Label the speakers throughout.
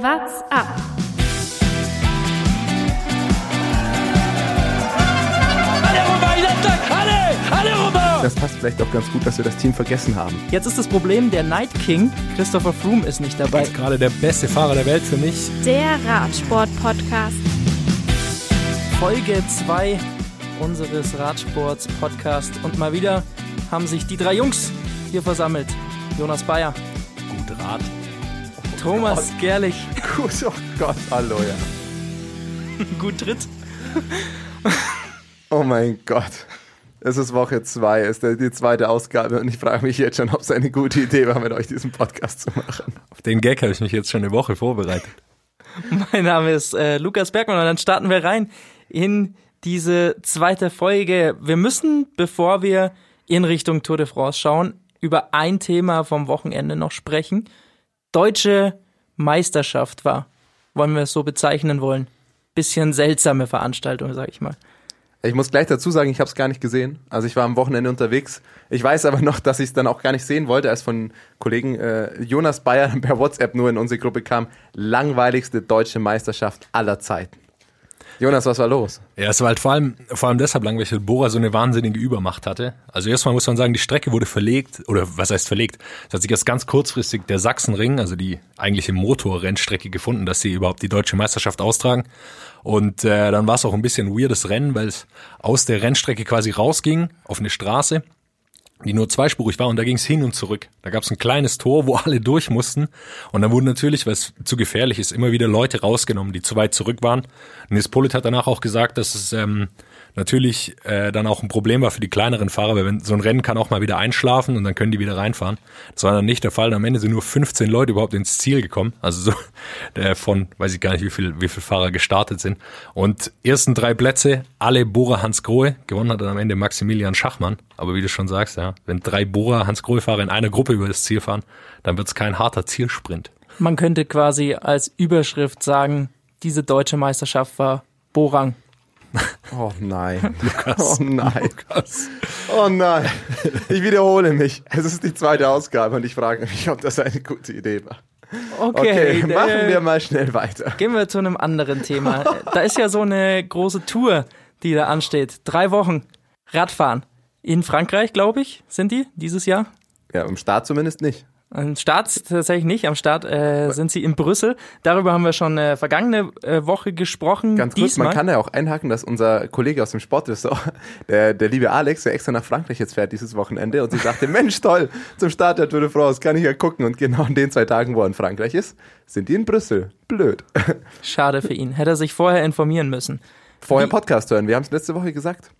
Speaker 1: What's up?
Speaker 2: Das passt vielleicht auch ganz gut, dass wir das Team vergessen haben.
Speaker 3: Jetzt ist das Problem, der Night King, Christopher Froome, ist nicht dabei.
Speaker 4: ist gerade der beste Fahrer der Welt für mich.
Speaker 1: Der Radsport-Podcast.
Speaker 3: Folge 2 unseres Radsports Podcast. Und mal wieder haben sich die drei Jungs hier versammelt. Jonas Bayer,
Speaker 4: Gut Rad.
Speaker 3: Thomas Gerlich,
Speaker 2: Gut, oh Gott, hallo, ja.
Speaker 3: gut Tritt.
Speaker 2: Oh mein Gott. Es ist Woche 2, ist die zweite Ausgabe und ich frage mich jetzt schon, ob es eine gute Idee war, mit euch diesen Podcast zu machen.
Speaker 4: Auf den Gag habe ich mich jetzt schon eine Woche vorbereitet.
Speaker 3: Mein Name ist äh, Lukas Bergmann und dann starten wir rein in diese zweite Folge. Wir müssen, bevor wir in Richtung Tour de France schauen, über ein Thema vom Wochenende noch sprechen. Deutsche Meisterschaft war, wollen wir es so bezeichnen wollen. Bisschen seltsame Veranstaltung, sag ich mal.
Speaker 2: Ich muss gleich dazu sagen, ich habe es gar nicht gesehen. Also ich war am Wochenende unterwegs. Ich weiß aber noch, dass ich es dann auch gar nicht sehen wollte, als von Kollegen äh, Jonas Bayer per WhatsApp nur in unsere Gruppe kam. Langweiligste deutsche Meisterschaft aller Zeiten. Jonas, was war los?
Speaker 4: Ja, es war halt vor allem, vor allem deshalb langweilig, weil Bora so eine wahnsinnige Übermacht hatte. Also erstmal muss man sagen, die Strecke wurde verlegt, oder was heißt verlegt? Es hat sich erst ganz kurzfristig der Sachsenring, also die eigentliche Motorrennstrecke gefunden, dass sie überhaupt die deutsche Meisterschaft austragen. Und äh, dann war es auch ein bisschen weirdes Rennen, weil es aus der Rennstrecke quasi rausging auf eine Straße, die nur zweispurig war und da ging es hin und zurück. Da gab es ein kleines Tor, wo alle durch mussten und dann wurden natürlich, weil es zu gefährlich ist, immer wieder Leute rausgenommen, die zu weit zurück waren. Nils Pollitt hat danach auch gesagt, dass es ähm, natürlich äh, dann auch ein Problem war für die kleineren Fahrer, weil wenn so ein Rennen kann auch mal wieder einschlafen und dann können die wieder reinfahren. Das war dann nicht der Fall. Und am Ende sind nur 15 Leute überhaupt ins Ziel gekommen. Also so äh, von, weiß ich gar nicht, wie viel, wie viel Fahrer gestartet sind. Und ersten drei Plätze, alle Bora Hans Grohe. Gewonnen hat dann am Ende Maximilian Schachmann. Aber wie du schon sagst, ja, wenn drei Bora Hans Grohe Fahrer in einer Gruppe über das Ziel fahren, dann wird es kein harter Zielsprint.
Speaker 3: Man könnte quasi als Überschrift sagen, diese deutsche Meisterschaft war Borang.
Speaker 2: Oh nein. Oh nein. Oh nein. Ich wiederhole mich. Es ist die zweite Ausgabe und ich frage mich, ob das eine gute Idee war. Okay,
Speaker 3: äh,
Speaker 2: machen wir mal schnell weiter.
Speaker 3: Gehen wir zu einem anderen Thema. Da ist ja so eine große Tour, die da ansteht. Drei Wochen Radfahren. In Frankreich, glaube ich, sind die dieses Jahr.
Speaker 2: Ja, im Start zumindest nicht.
Speaker 3: Am Start tatsächlich nicht. Am Start äh, sind sie in Brüssel. Darüber haben wir schon äh, vergangene äh, Woche gesprochen.
Speaker 2: Ganz kurz,
Speaker 3: Diesmal.
Speaker 2: man kann ja auch einhaken, dass unser Kollege aus dem Sportressort, der, der liebe Alex, der extra nach Frankreich jetzt fährt dieses Wochenende und sich dachte, Mensch, toll, zum Start der Tour de France kann ich ja gucken. Und genau in den zwei Tagen, wo er in Frankreich ist, sind die in Brüssel. Blöd.
Speaker 3: Schade für ihn. Hätte er sich vorher informieren müssen.
Speaker 2: Vorher
Speaker 3: Wie-
Speaker 2: Podcast hören, wir haben es letzte Woche gesagt.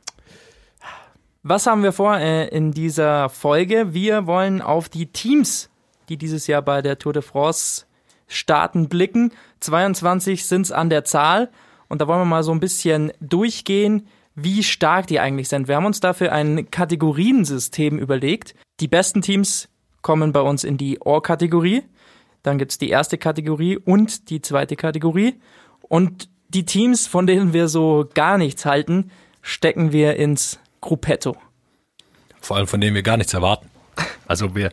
Speaker 3: Was haben wir vor äh, in dieser Folge? Wir wollen auf die Teams, die dieses Jahr bei der Tour de France starten, blicken. 22 sind es an der Zahl. Und da wollen wir mal so ein bisschen durchgehen, wie stark die eigentlich sind. Wir haben uns dafür ein Kategoriensystem überlegt. Die besten Teams kommen bei uns in die Or-Kategorie. Dann gibt's die erste Kategorie und die zweite Kategorie. Und die Teams, von denen wir so gar nichts halten, stecken wir ins Gruppetto.
Speaker 4: Vor allem von denen wir gar nichts erwarten. Also wir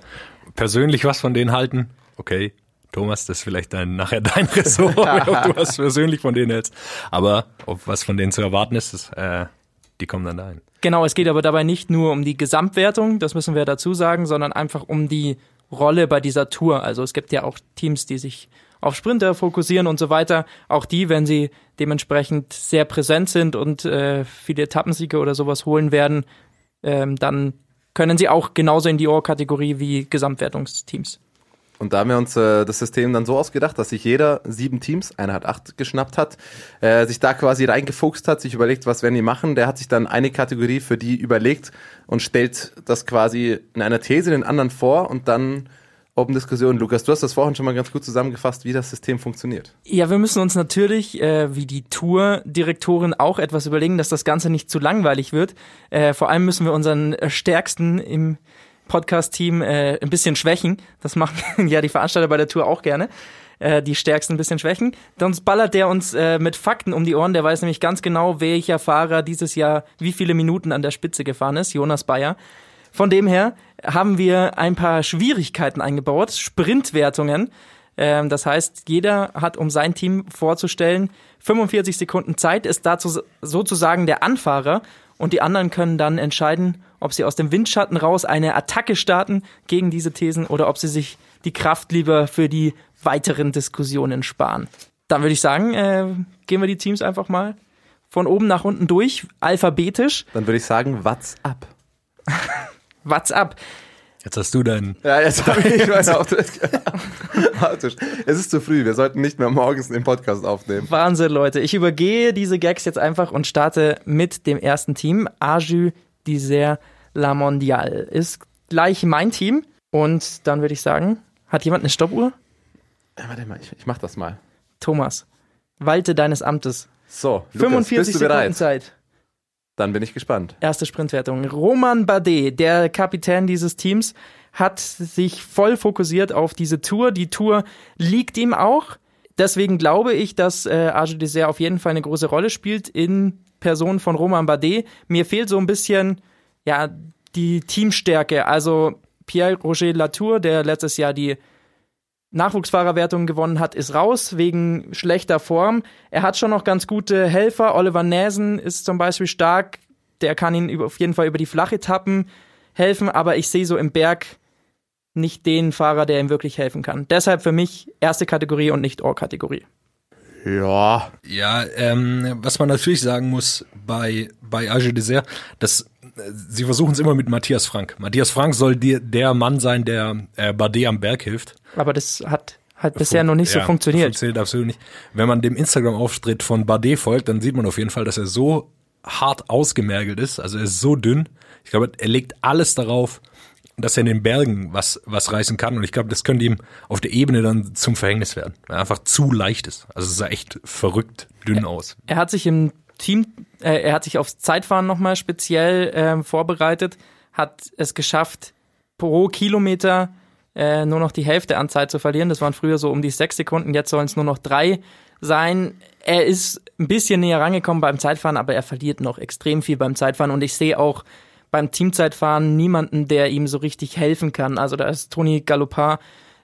Speaker 4: persönlich was von denen halten, okay. Thomas, das ist vielleicht dein, nachher dein Ressort, ob du was persönlich von denen hältst. Aber ob was von denen zu erwarten ist, das, äh, die kommen dann dahin.
Speaker 3: Genau, es geht aber dabei nicht nur um die Gesamtwertung, das müssen wir dazu sagen, sondern einfach um die Rolle bei dieser Tour. Also es gibt ja auch Teams, die sich auf Sprinter fokussieren und so weiter. Auch die, wenn sie dementsprechend sehr präsent sind und äh, viele Etappensiege oder sowas holen werden, ähm, dann können sie auch genauso in die Ohr-Kategorie wie Gesamtwertungsteams.
Speaker 2: Und da haben wir uns äh, das System dann so ausgedacht, dass sich jeder sieben Teams, einer hat acht geschnappt hat, äh, sich da quasi reingefuchst hat, sich überlegt, was werden die machen. Der hat sich dann eine Kategorie für die überlegt und stellt das quasi in einer These den anderen vor und dann Open Diskussion. Lukas, du hast das vorhin schon mal ganz gut zusammengefasst, wie das System funktioniert.
Speaker 3: Ja, wir müssen uns natürlich, äh, wie die Tour-Direktorin, auch etwas überlegen, dass das Ganze nicht zu langweilig wird. Äh, vor allem müssen wir unseren Stärksten im Podcast-Team äh, ein bisschen schwächen. Das machen ja die Veranstalter bei der Tour auch gerne. Äh, die Stärksten ein bisschen schwächen. Sonst ballert der uns äh, mit Fakten um die Ohren. Der weiß nämlich ganz genau, welcher Fahrer dieses Jahr wie viele Minuten an der Spitze gefahren ist. Jonas Bayer. Von dem her haben wir ein paar Schwierigkeiten eingebaut, Sprintwertungen. Ähm, das heißt, jeder hat, um sein Team vorzustellen, 45 Sekunden Zeit, ist dazu sozusagen der Anfahrer und die anderen können dann entscheiden, ob sie aus dem Windschatten raus eine Attacke starten gegen diese Thesen oder ob sie sich die Kraft lieber für die weiteren Diskussionen sparen. Dann würde ich sagen, äh, gehen wir die Teams einfach mal von oben nach unten durch, alphabetisch.
Speaker 2: Dann würde ich sagen, what's up?
Speaker 3: What's up?
Speaker 4: Jetzt hast du deinen.
Speaker 2: Ja, jetzt habe ich meine Auftritt. es ist zu früh, wir sollten nicht mehr morgens den Podcast aufnehmen.
Speaker 3: Wahnsinn, Leute. Ich übergehe diese Gags jetzt einfach und starte mit dem ersten Team. Aju Dizer La Mondiale ist gleich mein Team. Und dann würde ich sagen, hat jemand eine Stoppuhr?
Speaker 2: Ja, warte mal, ich, ich mach das mal.
Speaker 3: Thomas, walte deines Amtes.
Speaker 2: So, Lukas,
Speaker 3: 45
Speaker 2: bist du
Speaker 3: Sekunden
Speaker 2: bereit?
Speaker 3: Zeit.
Speaker 2: Dann bin ich gespannt.
Speaker 3: Erste Sprintwertung. Roman Bardet, der Kapitän dieses Teams, hat sich voll fokussiert auf diese Tour. Die Tour liegt ihm auch. Deswegen glaube ich, dass äh, Arge Dessert auf jeden Fall eine große Rolle spielt in Person von Roman Bardet. Mir fehlt so ein bisschen ja die Teamstärke. Also Pierre Roger Latour, der letztes Jahr die Nachwuchsfahrerwertung gewonnen hat, ist raus wegen schlechter Form. Er hat schon noch ganz gute Helfer. Oliver Näsen ist zum Beispiel stark. Der kann ihn auf jeden Fall über die Flachetappen helfen, aber ich sehe so im Berg nicht den Fahrer, der ihm wirklich helfen kann. Deshalb für mich erste Kategorie und nicht Ohr-Kategorie.
Speaker 2: Ja.
Speaker 4: Ja, ähm, was man natürlich sagen muss bei, bei Age Dessert, dass sie versuchen es immer mit Matthias Frank. Matthias Frank soll dir der Mann sein, der äh, Bardet am Berg hilft.
Speaker 3: Aber das hat halt bisher noch nicht so
Speaker 4: Ja,
Speaker 3: funktioniert.
Speaker 4: Funktioniert absolut nicht. Wenn man dem Instagram-Auftritt von Bardet folgt, dann sieht man auf jeden Fall, dass er so hart ausgemergelt ist. Also er ist so dünn. Ich glaube, er legt alles darauf, dass er in den Bergen was, was reißen kann. Und ich glaube, das könnte ihm auf der Ebene dann zum Verhängnis werden. Weil er einfach zu leicht ist. Also es sah echt verrückt dünn aus.
Speaker 3: Er hat sich im Team, äh, er hat sich aufs Zeitfahren nochmal speziell ähm, vorbereitet, hat es geschafft, pro Kilometer äh, nur noch die Hälfte an Zeit zu verlieren. Das waren früher so um die sechs Sekunden, jetzt sollen es nur noch drei sein. Er ist ein bisschen näher rangekommen beim Zeitfahren, aber er verliert noch extrem viel beim Zeitfahren und ich sehe auch beim Teamzeitfahren niemanden, der ihm so richtig helfen kann. Also da ist Toni Galopin,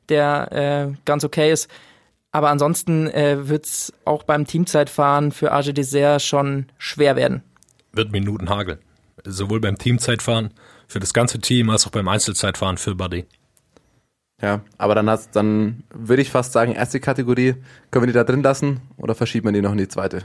Speaker 3: der äh, ganz okay ist. Aber ansonsten äh, wird es auch beim Teamzeitfahren für AG Dessert schon schwer werden.
Speaker 4: Wird Minuten hageln. Sowohl beim Teamzeitfahren für das ganze Team als auch beim Einzelzeitfahren für Bardet.
Speaker 2: Ja, aber dann hast, dann würde ich fast sagen, erste Kategorie, können wir die da drin lassen oder verschieben wir die noch in die zweite?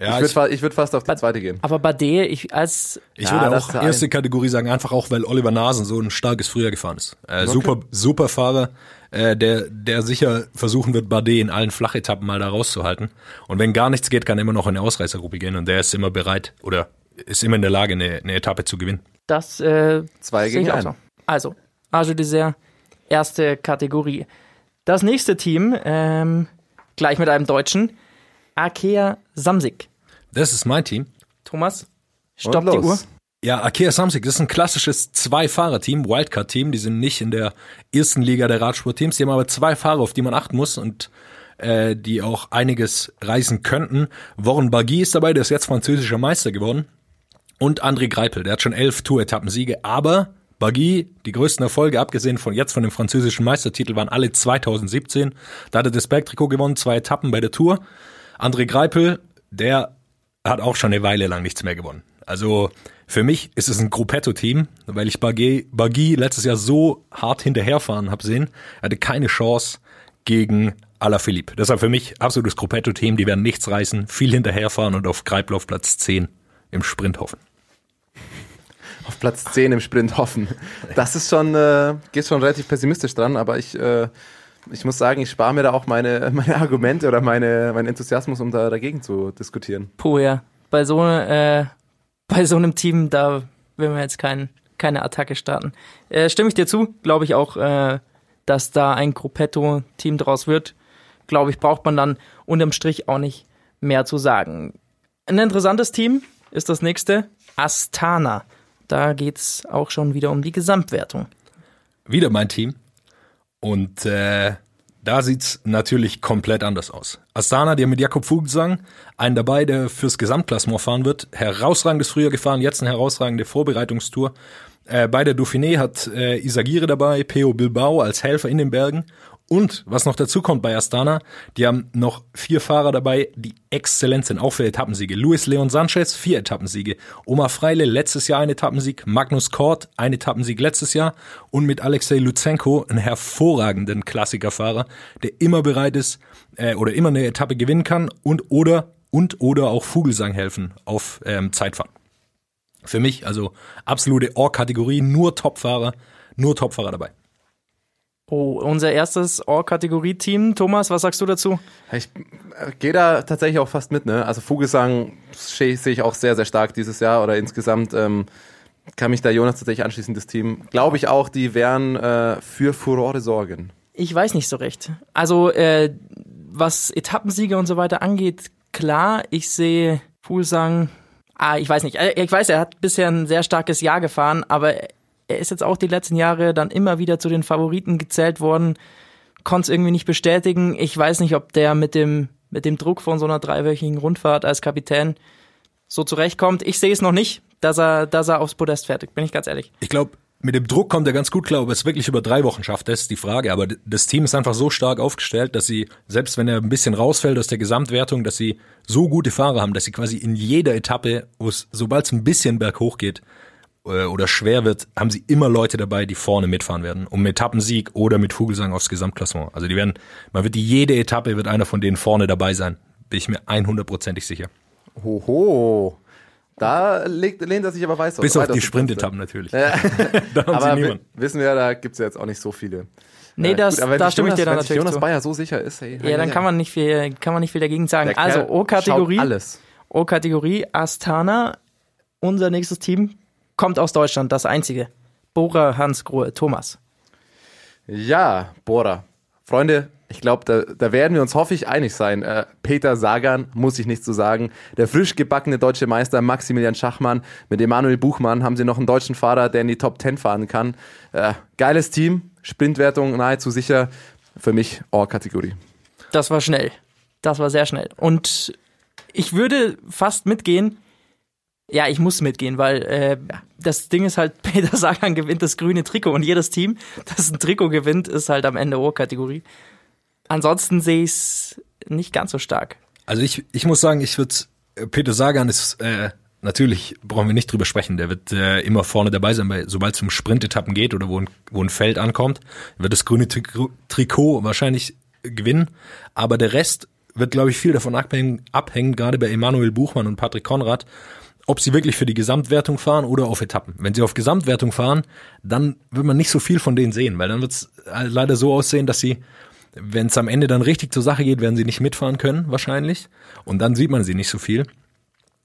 Speaker 4: Ja,
Speaker 2: ich würde würd fast auf die zweite gehen.
Speaker 3: Aber Bardet, ich als
Speaker 4: Ich
Speaker 2: Ja,
Speaker 4: würde auch erste Kategorie sagen, einfach auch, weil Oliver Nasen so ein starkes Frühjahr gefahren ist. Äh, Super, super Fahrer, äh, der, der sicher versuchen wird, Bardet in allen Flachetappen mal da rauszuhalten. Und wenn gar nichts geht, kann er immer noch in eine Ausreißergruppe gehen und der ist immer bereit oder ist immer in der Lage, eine, eine Etappe zu gewinnen.
Speaker 3: das äh,
Speaker 2: Zwei gegen
Speaker 3: auch
Speaker 2: einen.
Speaker 3: so. Also, AG Dessert, erste Kategorie. Das nächste Team, ähm, gleich mit einem Deutschen, Arkea Samsig.
Speaker 4: Das ist mein Team.
Speaker 3: Thomas, stopp die. Uhr.
Speaker 4: Ja, Akea Samsic, das ist ein klassisches Zwei-Fahrer-Team, Wildcard-Team. Die sind nicht in der ersten Liga der Radsportteams. Die haben aber zwei Fahrer, auf die man achten muss und äh, die auch einiges reißen könnten. Warren Bagui ist dabei, der ist jetzt französischer Meister geworden. Und André Greipel, der hat schon elf Tour-Etappensiege. Aber Bagui, die größten Erfolge, abgesehen von jetzt von dem französischen Meistertitel, waren alle 2017. Da hat er das Bergtrikot gewonnen, zwei Etappen bei der Tour. André Greipel, der hat auch schon eine Weile lang nichts mehr gewonnen. Also für mich ist es ein Gruppetto-Team, weil ich Bagui, letztes Jahr so hart hinterherfahren habe sehen. Er hatte keine Chance gegen Alaphilippe. Deshalb für mich absolutes Gruppetto-Team. Die werden nichts reißen, viel hinterherfahren und auf Greipel auf Platz 10 im Sprint hoffen.
Speaker 2: Auf Platz 10 im Sprint hoffen. Das ist schon, äh, geht schon relativ pessimistisch dran, aber ich, äh, ich muss sagen, ich spare mir da auch meine, meine Argumente oder meine, meinen Enthusiasmus, um da dagegen zu diskutieren.
Speaker 3: Puh, ja. Bei so, äh, bei so einem Team, da will man jetzt kein, keine Attacke starten. Äh, stimme ich dir zu, glaube ich auch, äh, dass da ein Gruppetto-Team draus wird. Glaube ich, braucht man dann unterm Strich auch nicht mehr zu sagen. Ein interessantes Team ist das nächste, Astana. Da geht's auch schon wieder um die Gesamtwertung.
Speaker 4: Wieder mein Team. Und äh, da sieht's natürlich komplett anders aus. Astana, haben mit Jakob Fuglsang einen dabei, der fürs Gesamtklassement fahren wird. Herausragendes Frühjahr gefahren, jetzt eine herausragende Vorbereitungstour. Äh, bei der Dauphiné hat äh, Isagire dabei, Peo Bilbao als Helfer in den Bergen. Und was noch dazu kommt bei Astana, die haben noch vier Fahrer dabei, die exzellent sind, auch für Etappensiege. Luis Leon Sanchez, vier Etappensiege. Oma Freile, letztes Jahr ein Etappensieg. Magnus Kort, ein Etappensieg letztes Jahr. Und mit Alexei Lutsenko, einen hervorragenden Klassikerfahrer, der immer bereit ist äh, oder immer eine Etappe gewinnen kann und oder und oder auch Vogelsang helfen auf ähm, Zeitfahren. Für mich also absolute Ohr-Kategorie, nur Topfahrer, nur Topfahrer dabei.
Speaker 3: Oh, unser erstes All-Kategorie-Team. Thomas, was sagst du dazu?
Speaker 2: Ich äh, gehe da tatsächlich auch fast mit, ne? Also Vogelsang sehe ich auch sehr, sehr stark dieses Jahr oder insgesamt ähm, kann mich da Jonas tatsächlich anschließen, das Team. Glaube ich auch, die werden äh, für Furore sorgen.
Speaker 3: Ich weiß nicht so recht. Also, äh, was Etappensiege und so weiter angeht, klar, ich sehe Fuglsang, ah, ich weiß nicht, äh, ich weiß, er hat bisher ein sehr starkes Jahr gefahren, aber er ist jetzt auch die letzten Jahre dann immer wieder zu den Favoriten gezählt worden, konnte es irgendwie nicht bestätigen. Ich weiß nicht, ob der mit dem, mit dem Druck von so einer dreiwöchigen Rundfahrt als Kapitän so zurechtkommt. Ich sehe es noch nicht, dass er, dass er aufs Podest fertig, bin ich ganz ehrlich.
Speaker 4: Ich glaube, mit dem Druck kommt er ganz gut klar, ob er es wirklich über drei Wochen schafft, das ist die Frage. Aber das Team ist einfach so stark aufgestellt, dass sie, selbst wenn er ein bisschen rausfällt aus der Gesamtwertung, dass sie so gute Fahrer haben, dass sie quasi in jeder Etappe, wo sobald es ein bisschen berghoch geht, oder schwer wird, haben sie immer Leute dabei, die vorne mitfahren werden, um Etappensieg oder mit Vogelsang aufs Gesamtklassement. Also die werden, man wird die jede Etappe wird einer von denen vorne dabei sein, bin ich mir 100%ig sicher.
Speaker 2: Hoho. Da legt, lehnt er sich aber weiß
Speaker 4: Bis auf die Sprintetappen natürlich.
Speaker 2: Ja.
Speaker 4: da haben
Speaker 2: aber
Speaker 4: sie niemanden.
Speaker 2: wissen wir, da gibt's ja jetzt auch nicht so viele.
Speaker 3: Nee,
Speaker 2: Äh,
Speaker 3: das,
Speaker 2: gut, aber wenn
Speaker 3: da stimme ich
Speaker 2: Jonas,
Speaker 3: dir dann
Speaker 2: wenn
Speaker 3: natürlich
Speaker 2: Jonas
Speaker 3: zu.
Speaker 2: Bayer so sicher ist, hey,
Speaker 3: Ja, dann kann man nicht viel, kann man nicht viel dagegen sagen.
Speaker 2: Der
Speaker 3: Also, O-Kategorie,
Speaker 2: alles.
Speaker 3: O-Kategorie, Astana, unser nächstes Team, kommt aus Deutschland, das einzige. Bora Hans Grohe, Thomas.
Speaker 2: Ja, Bora. Freunde, ich glaube, da, da werden wir uns, hoffe ich, einig sein. Äh, Peter Sagan, muss ich nichts zu sagen. Der frisch gebackene deutsche Meister Maximilian Schachmann mit Emanuel Buchmann haben sie noch einen deutschen Fahrer, der in die Top 10 fahren kann. Äh, geiles Team, Sprintwertung nahezu sicher. Für mich All-Kategorie.
Speaker 3: Das war schnell. Das war sehr schnell. Und ich würde fast mitgehen. Ja, ich muss mitgehen, weil äh, das Ding ist halt, Peter Sagan gewinnt das grüne Trikot und jedes Team, das ein Trikot gewinnt, ist halt am Ende O-Kategorie. Ansonsten sehe ich es nicht ganz so stark.
Speaker 4: Also ich, ich muss sagen, ich würde, Peter Sagan ist, äh, natürlich brauchen wir nicht drüber sprechen, der wird äh, immer vorne dabei sein, bei, sobald es um Sprintetappen geht oder wo ein, wo ein Feld ankommt, wird das grüne Tri- Trikot wahrscheinlich gewinnen, aber der Rest wird, glaube ich, viel davon abhängen, abhängen, gerade bei Emanuel Buchmann und Patrick Konrad, ob sie wirklich für die Gesamtwertung fahren oder auf Etappen. Wenn sie auf Gesamtwertung fahren, dann wird man nicht so viel von denen sehen, weil dann wird es leider so aussehen, dass sie, wenn es am Ende dann richtig zur Sache geht, werden sie nicht mitfahren können, wahrscheinlich. Und dann sieht man sie nicht so viel.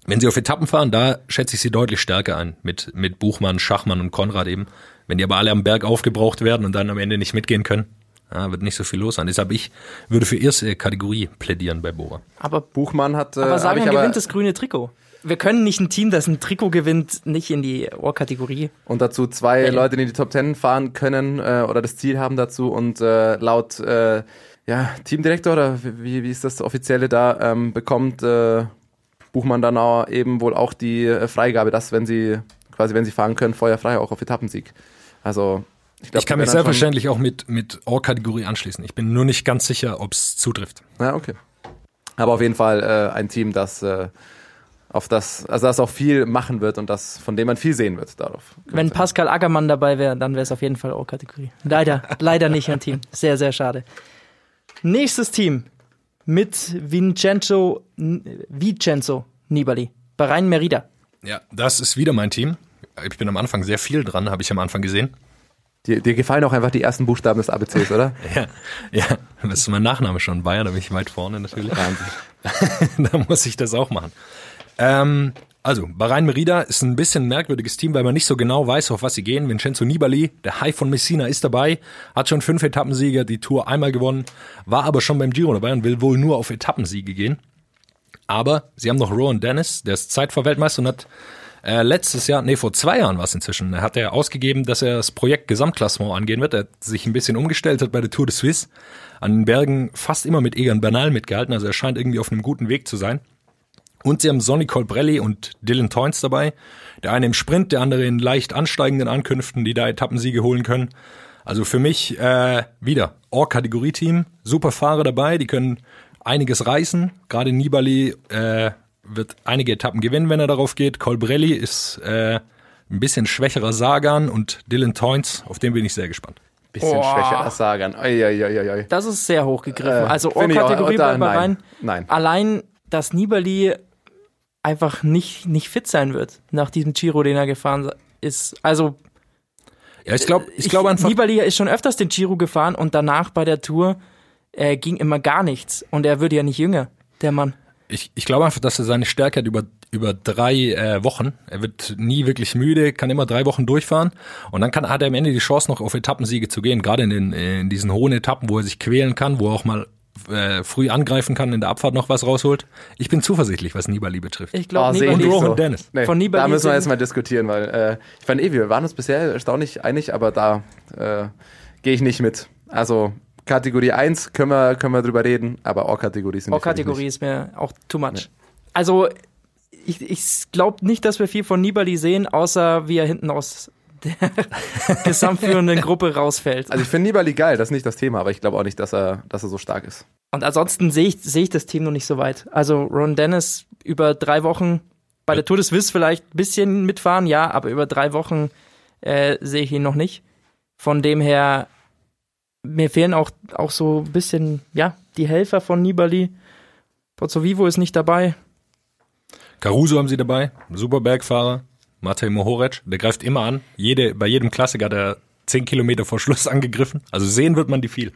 Speaker 4: Wenn sie auf Etappen fahren, da schätze ich sie deutlich stärker ein, mit, mit Buchmann, Schachmann und Konrad eben. Wenn die aber alle am Berg aufgebraucht werden und dann am Ende nicht mitgehen können, ja, wird nicht so viel los sein. Deshalb ich würde für erste Kategorie plädieren bei Bora.
Speaker 3: Aber,
Speaker 2: Buchmann hat. Äh,
Speaker 3: aber
Speaker 2: hab
Speaker 3: Sagan gewinnt das grüne Trikot. Wir können nicht ein Team, das ein Trikot gewinnt, nicht in die O-Kategorie.
Speaker 2: Und dazu zwei
Speaker 3: Hey.
Speaker 2: Leute, die in die Top 10 fahren können äh, oder das Ziel haben dazu. Und äh, laut äh, ja, Teamdirektor oder wie, wie ist das offizielle da, ähm, bekommt äh, Buchmann dann auch eben wohl auch die äh, Freigabe, dass wenn sie quasi, wenn sie fahren können, feuerfrei auch auf Etappensieg. Also ich, glaub,
Speaker 4: Ich kann mich selbstverständlich auch mit, mit All-Kategorie anschließen. Ich bin nur nicht ganz sicher, ob es zutrifft.
Speaker 2: Ja, okay. Aber auf jeden Fall äh, ein Team, das äh, auf das, also das auch viel machen wird und das, von dem man viel sehen wird darauf.
Speaker 3: Wenn Pascal Ackermann dabei wäre, dann wäre es auf jeden Fall O-Kategorie. Leider, leider nicht ein Team. Sehr, sehr schade. Nächstes Team mit Vincenzo, Vincenzo Nibali. Bahrain Merida.
Speaker 4: Ja, das ist wieder mein Team. Ich bin am Anfang sehr viel dran, habe ich am Anfang gesehen.
Speaker 2: Dir, dir gefallen auch einfach die ersten Buchstaben des ABCs, oder?
Speaker 4: Ja, ja, das ist mein Nachname schon. Bayer, da bin ich weit vorne natürlich.
Speaker 2: Wahnsinn.
Speaker 4: da muss ich das auch machen. Ähm, also, Bahrain Merida ist ein bisschen ein merkwürdiges Team, weil man nicht so genau weiß, auf was sie gehen. Vincenzo Nibali, der High von Messina, ist dabei, hat schon fünf Etappensieger, die Tour einmal gewonnen, war aber schon beim Giro dabei und will wohl nur auf Etappensiege gehen. Aber sie haben noch Rowan Dennis, der ist Zeitfahrweltmeister und hat äh, letztes Jahr, nee, vor zwei Jahren war es inzwischen, hat er ausgegeben, dass er das Projekt Gesamtklassement angehen wird. Er hat sich ein bisschen umgestellt, hat bei der Tour de Suisse an den Bergen fast immer mit Egan Bernal mitgehalten, also er scheint irgendwie auf einem guten Weg zu sein. Und sie haben Sonny Colbrelli und Dylan Toynes dabei. Der eine im Sprint, der andere in leicht ansteigenden Ankünften, die da Etappensiege holen können. Also für mich äh, wieder Or-Kategorie-Team, super Fahrer dabei, die können einiges reißen. Gerade Nibali äh, wird einige Etappen gewinnen, wenn er darauf geht. Colbrelli ist äh, ein bisschen schwächerer Sagan und Dylan Toynes, auf den bin ich sehr gespannt.
Speaker 2: Bisschen
Speaker 3: Oh.
Speaker 2: schwächer als Sagan. Oi, oi, oi.
Speaker 3: Das ist sehr hochgegriffen.
Speaker 2: Äh,
Speaker 3: also wir
Speaker 2: nein.
Speaker 3: rein.
Speaker 2: Nein.
Speaker 3: Allein, dass Nibali einfach nicht, nicht fit sein wird nach diesem Giro, den er gefahren ist. Also
Speaker 4: Ja, ich glaube, ich glaube einfach,
Speaker 3: Nibali ist schon öfters den Giro gefahren und danach bei der Tour äh, ging immer gar nichts. Und er würde ja nicht jünger, der Mann.
Speaker 4: ich, ich glaube einfach, dass er seine Stärke hat über über drei äh, Wochen. Er wird nie wirklich müde, kann immer drei Wochen durchfahren und dann kann, hat er am Ende die Chance noch auf Etappensiege zu gehen. Gerade in, den, in diesen hohen Etappen, wo er sich quälen kann, wo er auch mal äh, früh angreifen kann, in der Abfahrt noch was rausholt. Ich bin zuversichtlich, was Nibali betrifft.
Speaker 3: Ich glaube,
Speaker 2: Oh, ich
Speaker 3: Nibali
Speaker 2: nicht
Speaker 4: Rowan
Speaker 2: so.
Speaker 4: Dennis.
Speaker 2: Nee,
Speaker 3: Von Nibali
Speaker 2: da müssen wir jetzt mal diskutieren, weil äh, ich fand eh, wir waren uns bisher erstaunlich einig, aber da äh, gehe ich nicht mit. Also Kategorie 1 können wir, können wir drüber reden, aber Or-Kategorie sind die für mich
Speaker 3: Kategorie ist mir auch too much. Also, ich, ich glaube nicht, dass wir viel von Nibali sehen, außer wie er hinten aus der gesamtführenden Gruppe rausfällt.
Speaker 2: Also ich finde Nibali geil, das ist nicht das Thema, aber ich glaube auch nicht, dass er, dass er so stark ist.
Speaker 3: Und ansonsten sehe ich, sehe ich das Team noch nicht so weit. Also Ron Dennis über drei Wochen bei der Tour des Wiss vielleicht ein bisschen mitfahren, ja, aber über drei Wochen äh, sehe ich ihn noch nicht. Von dem her, mir fehlen auch, auch so ein bisschen, ja, die Helfer von Nibali. Pozzo Vivo ist nicht dabei.
Speaker 4: Caruso haben sie dabei, super Bergfahrer. Matej Mohorec, der greift immer an. Jede, bei jedem Klassiker hat er 10 Kilometer vor Schluss angegriffen. Also sehen wird man die viel.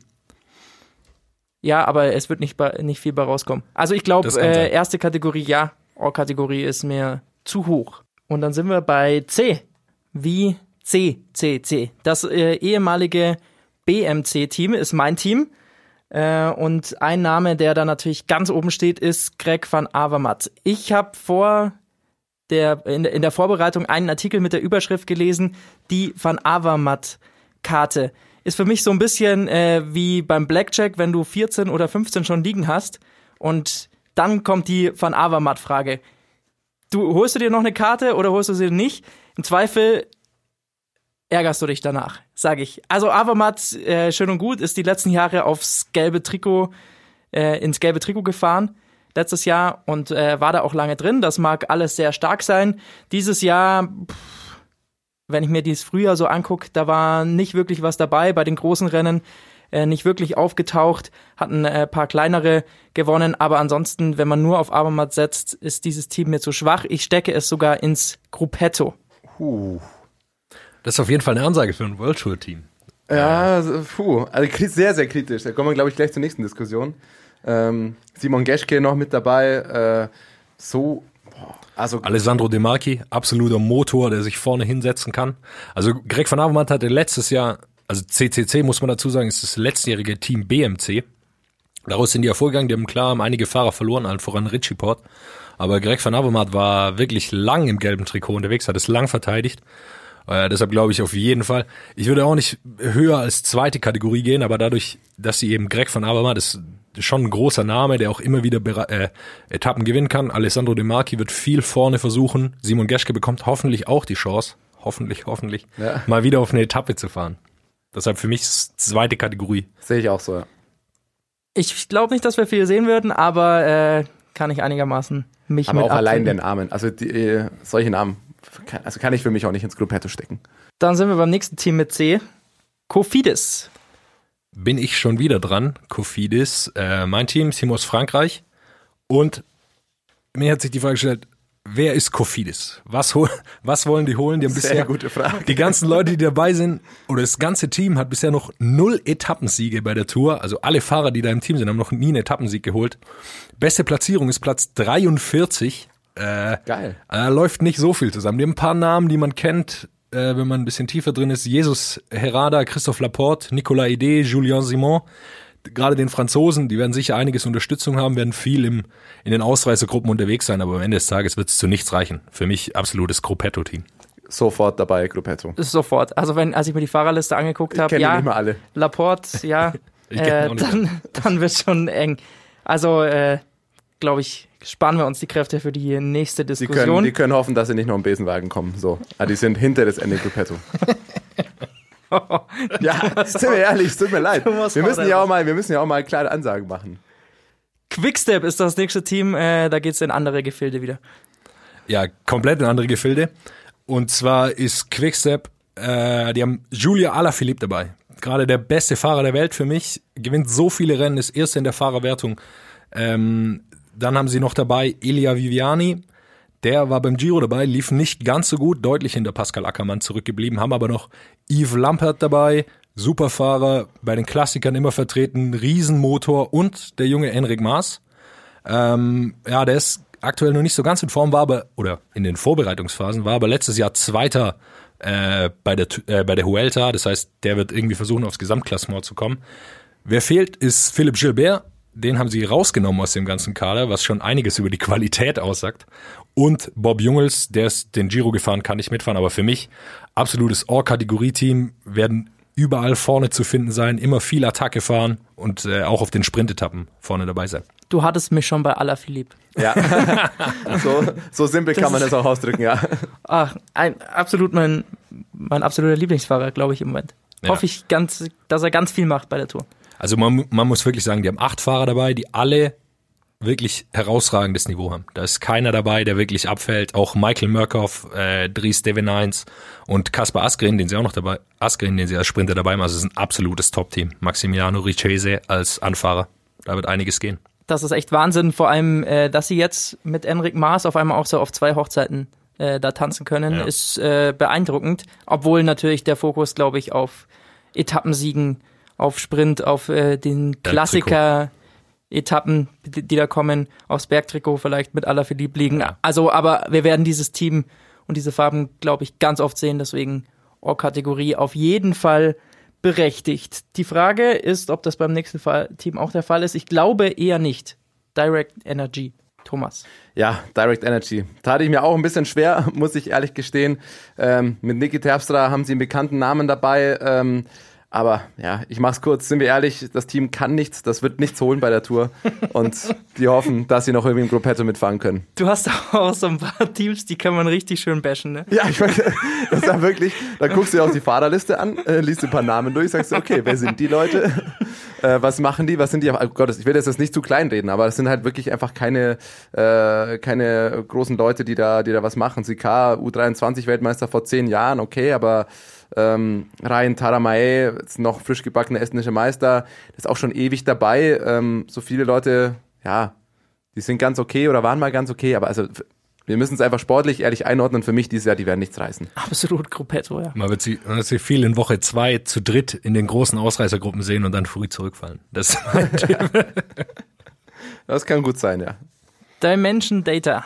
Speaker 3: Ja, aber es wird nicht, bei, nicht viel bei rauskommen. Also ich glaube, äh, erste Kategorie ja, Or-Kategorie ist mir zu hoch. Und dann sind wir bei C. Wie C, C, C. Das äh, ehemalige BMC-Team ist mein Team. Äh, und ein Name, der da natürlich ganz oben steht, ist Greg van Avermaet. Ich habe vor der, in, in der Vorbereitung einen Artikel mit der Überschrift gelesen, die Van Avermaet-Karte. Ist für mich so ein bisschen äh, wie beim Blackjack, wenn du 14 oder 15 schon liegen hast und dann kommt die Van Avermaet-Frage. Du holst du dir noch eine Karte oder holst du sie nicht? Im Zweifel ärgerst du dich danach, sage ich. Also Avermaet, äh, schön und gut, ist die letzten Jahre aufs gelbe Trikot, äh, ins gelbe Trikot gefahren letztes Jahr und äh, war da auch lange drin. Das mag alles sehr stark sein. Dieses Jahr, pff, wenn ich mir dieses Frühjahr so angucke, da war nicht wirklich was dabei bei den großen Rennen. Äh, nicht wirklich aufgetaucht, hatten ein äh, paar kleinere gewonnen, aber ansonsten, wenn man nur auf Avermaet setzt, ist dieses Team mir zu schwach. Ich stecke es sogar ins Gruppetto.
Speaker 2: Puh.
Speaker 4: Das ist auf jeden Fall eine Ansage für ein World Tour Team.
Speaker 2: Ja, puh, also sehr, sehr kritisch. Da kommen wir, glaube ich, gleich zur nächsten Diskussion. Ähm, Simon Geschke noch mit dabei. Äh, so, boah, also
Speaker 4: Alessandro De Marchi, absoluter Motor, der sich vorne hinsetzen kann. Also Greg van Avermaet hatte letztes Jahr, also CCC muss man dazu sagen, ist das letztjährige Team BMC. Daraus sind die hervorgegangen, die haben klar haben einige Fahrer verloren, allen voran Richie Port. Aber Greg van Avermaet war wirklich lang im gelben Trikot unterwegs, hat es lang verteidigt. Äh, deshalb glaube ich auf jeden Fall. Ich würde auch nicht höher als zweite Kategorie gehen, aber dadurch, dass sie eben Greg van Avermaet ist schon ein großer Name, der auch immer wieder bera- äh, Etappen gewinnen kann. Alessandro De Marchi wird viel vorne versuchen. Simon Geschke bekommt hoffentlich auch die Chance, hoffentlich, hoffentlich,
Speaker 2: Ja.
Speaker 4: mal wieder auf eine Etappe zu fahren. Deshalb für mich ist zweite Kategorie.
Speaker 2: sehe ich auch so. Ja.
Speaker 3: Ich glaube nicht, dass wir viel sehen würden, aber äh, kann ich einigermaßen mich
Speaker 2: Aber
Speaker 3: mit
Speaker 2: auch allein
Speaker 3: abfinden.
Speaker 2: den Namen. Also die, äh, solche Namen kann, also kann ich für mich auch nicht ins Gruppetto stecken.
Speaker 3: Dann sind wir beim nächsten Team mit C. Kofidis.
Speaker 4: Bin ich schon wieder dran, Kofidis, äh, mein Team, Team aus Frankreich. Und mir hat sich die Frage gestellt, wer ist Kofidis? Was, hol was wollen die holen? Die haben
Speaker 2: Sehr
Speaker 4: bisher
Speaker 2: gute Frage.
Speaker 4: Die ganzen Leute, die dabei sind, oder das ganze Team hat bisher noch null Etappensiege bei der Tour. Also alle Fahrer, die da im Team sind, haben noch nie einen Etappensieg geholt. Beste Platzierung ist Platz 43. Äh,
Speaker 2: Geil.
Speaker 4: da läuft nicht so viel zusammen. Die haben ein paar Namen, die man kennt, äh, wenn man ein bisschen tiefer drin ist. Jesus Herada, Christophe Laporte, Nicolas Ide, Julien Simon. Gerade den Franzosen, die werden sicher einiges Unterstützung haben, werden viel im, in den Ausreißergruppen unterwegs sein, aber am Ende des Tages wird es zu nichts reichen. Für mich absolutes Gruppetto-Team.
Speaker 2: Sofort dabei, Gruppetto.
Speaker 3: Sofort. Also wenn, als ich mir die Fahrerliste angeguckt habe, ja,
Speaker 2: nicht mal alle.
Speaker 3: Laporte, ja, äh, dann, dann wird schon eng. Also, äh, glaube ich, sparen wir uns die Kräfte für die nächste
Speaker 2: Die
Speaker 3: Diskussion.
Speaker 2: können, die können hoffen, dass sie nicht noch im Besenwagen kommen. So. Ah, die sind hinter das Ende Gruppetto. ja, sind wir ehrlich, es tut mir leid. Wir müssen ja auch mal, wir müssen ja auch mal klare Ansagen machen.
Speaker 3: Quickstep ist das nächste Team, äh, da geht's in andere Gefilde wieder.
Speaker 4: Ja, komplett in andere Gefilde. Und zwar ist Quickstep, äh, die haben Julia Alaphilippe dabei. Gerade der beste Fahrer der Welt für mich. Gewinnt so viele Rennen, ist erster in der Fahrerwertung. Ähm, dann haben sie noch dabei Elia Viviani. Der war beim Giro dabei, lief nicht ganz so gut, deutlich hinter Pascal Ackermann zurückgeblieben, haben aber noch Yves Lampert dabei, Superfahrer, bei den Klassikern immer vertreten, Riesenmotor und der junge Enric Maas. Ähm, ja, der ist aktuell noch nicht so ganz in Form, war aber, oder in den Vorbereitungsphasen, war aber letztes Jahr Zweiter äh, bei, der, äh, bei der Huelta. Das heißt, der wird irgendwie versuchen, aufs Gesamtklassement zu kommen. Wer fehlt, ist Philipp Gilbert. Den haben sie rausgenommen aus dem ganzen Kader, was schon einiges über die Qualität aussagt. Und Bob Jungels, der ist den Giro gefahren, kann nicht mitfahren, aber für mich absolutes All-Kategorie-Team, werden überall vorne zu finden sein, immer viel Attacke fahren und äh, auch auf den Sprintetappen vorne dabei sein.
Speaker 3: Du hattest mich schon bei Alaphilippe.
Speaker 2: Ja. so, so simpel kann man das auch ausdrücken, ja.
Speaker 3: Ach, ein, absolut mein, mein absoluter Lieblingsfahrer, glaube ich im Moment.
Speaker 4: Ja.
Speaker 3: Hoffe ich ganz, dass er ganz viel macht bei der Tour.
Speaker 4: Also man, man muss wirklich sagen, die haben acht Fahrer dabei, die alle wirklich herausragendes Niveau haben. Da ist keiner dabei, der wirklich abfällt. Auch Michael Murkoff, äh, Dries Devenines und Kaspar Askren, den sie auch noch dabei, Askren, den sie als Sprinter dabei haben. Also es ist ein absolutes Top-Team. Maximiano Richese als Anfahrer. Da wird einiges gehen.
Speaker 3: Das ist echt Wahnsinn, vor allem, äh, dass sie jetzt mit Enric Maas auf einmal auch so auf zwei Hochzeiten äh, da tanzen können,
Speaker 4: Ja.
Speaker 3: ist äh, beeindruckend. Obwohl natürlich der Fokus, glaube ich, auf Etappensiegen, auf Sprint, auf äh, den Klassiker-Etappen, die, die da kommen, aufs Bergtrikot vielleicht mit Alaphilippe liegen.
Speaker 4: Ja.
Speaker 3: Also, aber wir werden dieses Team und diese Farben, glaube ich, ganz oft sehen. Deswegen All-Kategorie auf jeden Fall berechtigt. Die Frage ist, ob das beim nächsten Fall Team auch der Fall ist. Ich glaube eher nicht. Direct Energy. Thomas.
Speaker 2: Ja, Direct Energy. Tat ich mir auch ein bisschen schwer, muss ich ehrlich gestehen. Ähm, mit Niki Terpstra haben sie einen bekannten Namen dabei. Ähm, aber ja, ich mach's kurz. Sind wir ehrlich, das Team kann nichts, das wird nichts holen bei der Tour. Und die hoffen, dass sie noch irgendwie im Gruppetto mitfahren können.
Speaker 3: Du hast auch so ein paar Teams, die kann man richtig schön bashen, ne?
Speaker 2: Ja, ich meine, das ist ja wirklich, da guckst du dir auch die Fahrerliste an, äh, liest ein paar Namen durch, sagst du, okay, wer sind die Leute? Äh, was machen die? Was sind die? Oh Gott, ich will das jetzt nicht zu klein reden, aber es sind halt wirklich einfach keine, äh, keine großen Leute, die da, die da was machen. Sika, U23-Weltmeister vor zehn Jahren, okay, aber ähm, Ryan Taramae, jetzt noch frisch gebackener estnischer Meister, der ist auch schon ewig dabei. Ähm, so viele Leute, ja, die sind ganz okay oder waren mal ganz okay, aber also wir müssen es einfach sportlich ehrlich einordnen. Für mich dieses Jahr, die werden nichts reißen.
Speaker 3: Absolut Gruppetto, ja.
Speaker 4: Man wird sie, man wird sie viel in Woche zwei zu dritt in den großen Ausreißergruppen sehen und dann früh zurückfallen. Das ist mein Tipp.
Speaker 2: Das kann gut sein, ja.
Speaker 3: Dimension Data.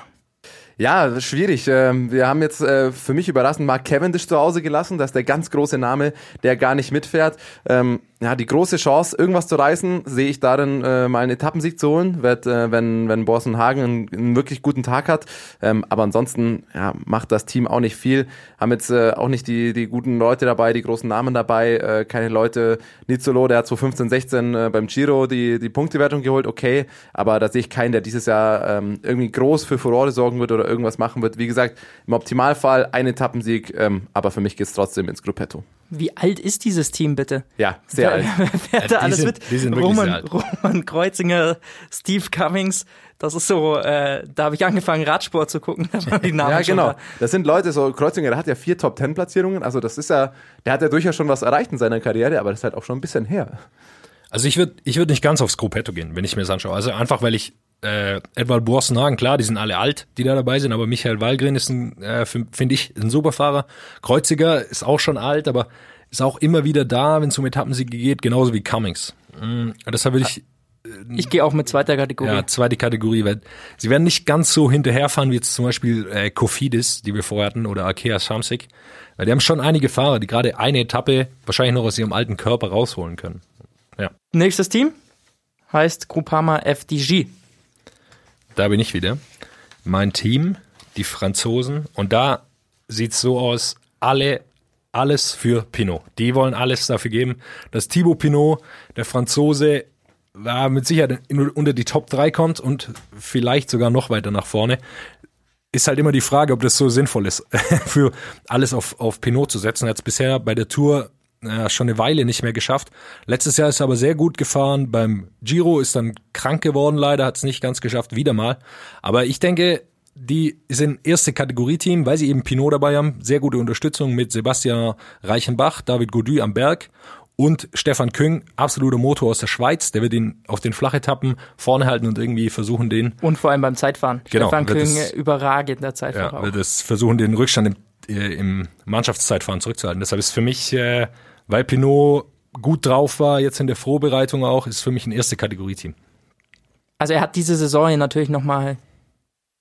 Speaker 2: Ja, schwierig. Ähm, Wir haben jetzt äh, für mich überraschend Mark Cavendish zu Hause gelassen. Das ist der ganz große Name, der gar nicht mitfährt. Ähm, Ja, die große Chance, irgendwas zu reißen, sehe ich darin, äh, mal einen Etappensieg zu holen, äh, wenn, wenn Borsen Hagen einen, wirklich guten Tag hat. Ähm, Aber ansonsten ja, macht das Team auch nicht viel. Haben jetzt auch nicht die, die guten Leute dabei, die großen Namen dabei. Keine Leute. Nizolo, der hat 2015, 16 äh, beim Giro die, die Punktewertung geholt, okay. Aber da sehe ich keinen, der dieses Jahr irgendwie groß für Furore sorgen wird oder irgendwas machen wird. Wie gesagt, im Optimalfall ein Etappensieg, ähm, aber für mich geht's trotzdem ins Gruppetto.
Speaker 3: Wie alt ist dieses Team bitte?
Speaker 2: Ja, sehr alt.
Speaker 3: Wer hat da
Speaker 4: die
Speaker 3: alles
Speaker 4: sind-
Speaker 3: mit?
Speaker 4: die sind wirklich
Speaker 3: Roman,
Speaker 4: sehr alt.
Speaker 3: Roman Kreuzinger, Steve Cummings. Das ist so, äh, da habe ich angefangen, Radsport zu gucken. Die Namen
Speaker 2: Ja, genau.
Speaker 3: da.
Speaker 2: Das sind Leute, so Kreuzinger, der hat ja vier Top-10-Platzierungen. Also das ist ja, der hat ja durchaus schon was erreicht in seiner Karriere, aber das ist halt auch schon ein bisschen her.
Speaker 4: Also ich würde ich würd nicht ganz aufs Gruppetto gehen, wenn ich mir das anschaue. Also einfach, weil ich äh, Edward Borsenhagen, klar, die sind alle alt, die da dabei sind, aber Michael Wallgren ist ein, äh, finde ich, ein super Fahrer. Kreuziger ist auch schon alt, aber ist auch immer wieder da, wenn es um Etappensiege geht, genauso wie Cummings. Mm, deshalb würde ich
Speaker 3: Ich gehe auch mit zweiter Kategorie.
Speaker 4: ja, zweite Kategorie, weil sie werden nicht ganz so hinterherfahren wie jetzt zum Beispiel äh, Kofidis, die wir vorher hatten, oder Akea Shamsik. Weil die haben schon einige Fahrer, die gerade eine Etappe wahrscheinlich noch aus ihrem alten Körper rausholen können. Ja,
Speaker 3: Nächstes Team heißt Groupama FDG.
Speaker 4: Da bin ich wieder. Mein Team, die Franzosen, und da sieht's so aus, alle, alles für Pinot. Die wollen alles dafür geben, dass Thibaut Pinot, der Franzose, mit Sicherheit unter die Top 3 kommt und vielleicht sogar noch weiter nach vorne. Ist halt immer die Frage, ob das so sinnvoll ist, für alles auf, auf Pinot zu setzen. Er hat es bisher bei der Tour äh, schon eine Weile nicht mehr geschafft. Letztes Jahr ist er aber sehr gut gefahren. Beim Giro ist dann krank geworden, leider, hat es nicht ganz geschafft, wieder mal. Aber ich denke, die sind erste Kategorie-Team, weil sie eben Pinot dabei haben. Sehr gute Unterstützung mit Sebastian Reichenbach, David Gaudu am Berg und Stefan Küng, absoluter Motor aus der Schweiz. Der wird ihn auf den Flachetappen vorne halten und irgendwie versuchen, den,
Speaker 3: Und vor allem beim Zeitfahren.
Speaker 4: Genau,
Speaker 3: Stefan Küng,
Speaker 4: es-
Speaker 3: überragender Zeitfahrer.
Speaker 4: ja, wird es versuchen, den Rückstand im, äh, im Mannschaftszeitfahren zurückzuhalten. Deshalb ist für mich, äh, weil Pinot gut drauf war, jetzt in der Vorbereitung auch, ist für mich ein erste Kategorie-Team.
Speaker 3: Also er hat diese Saison hier natürlich nochmal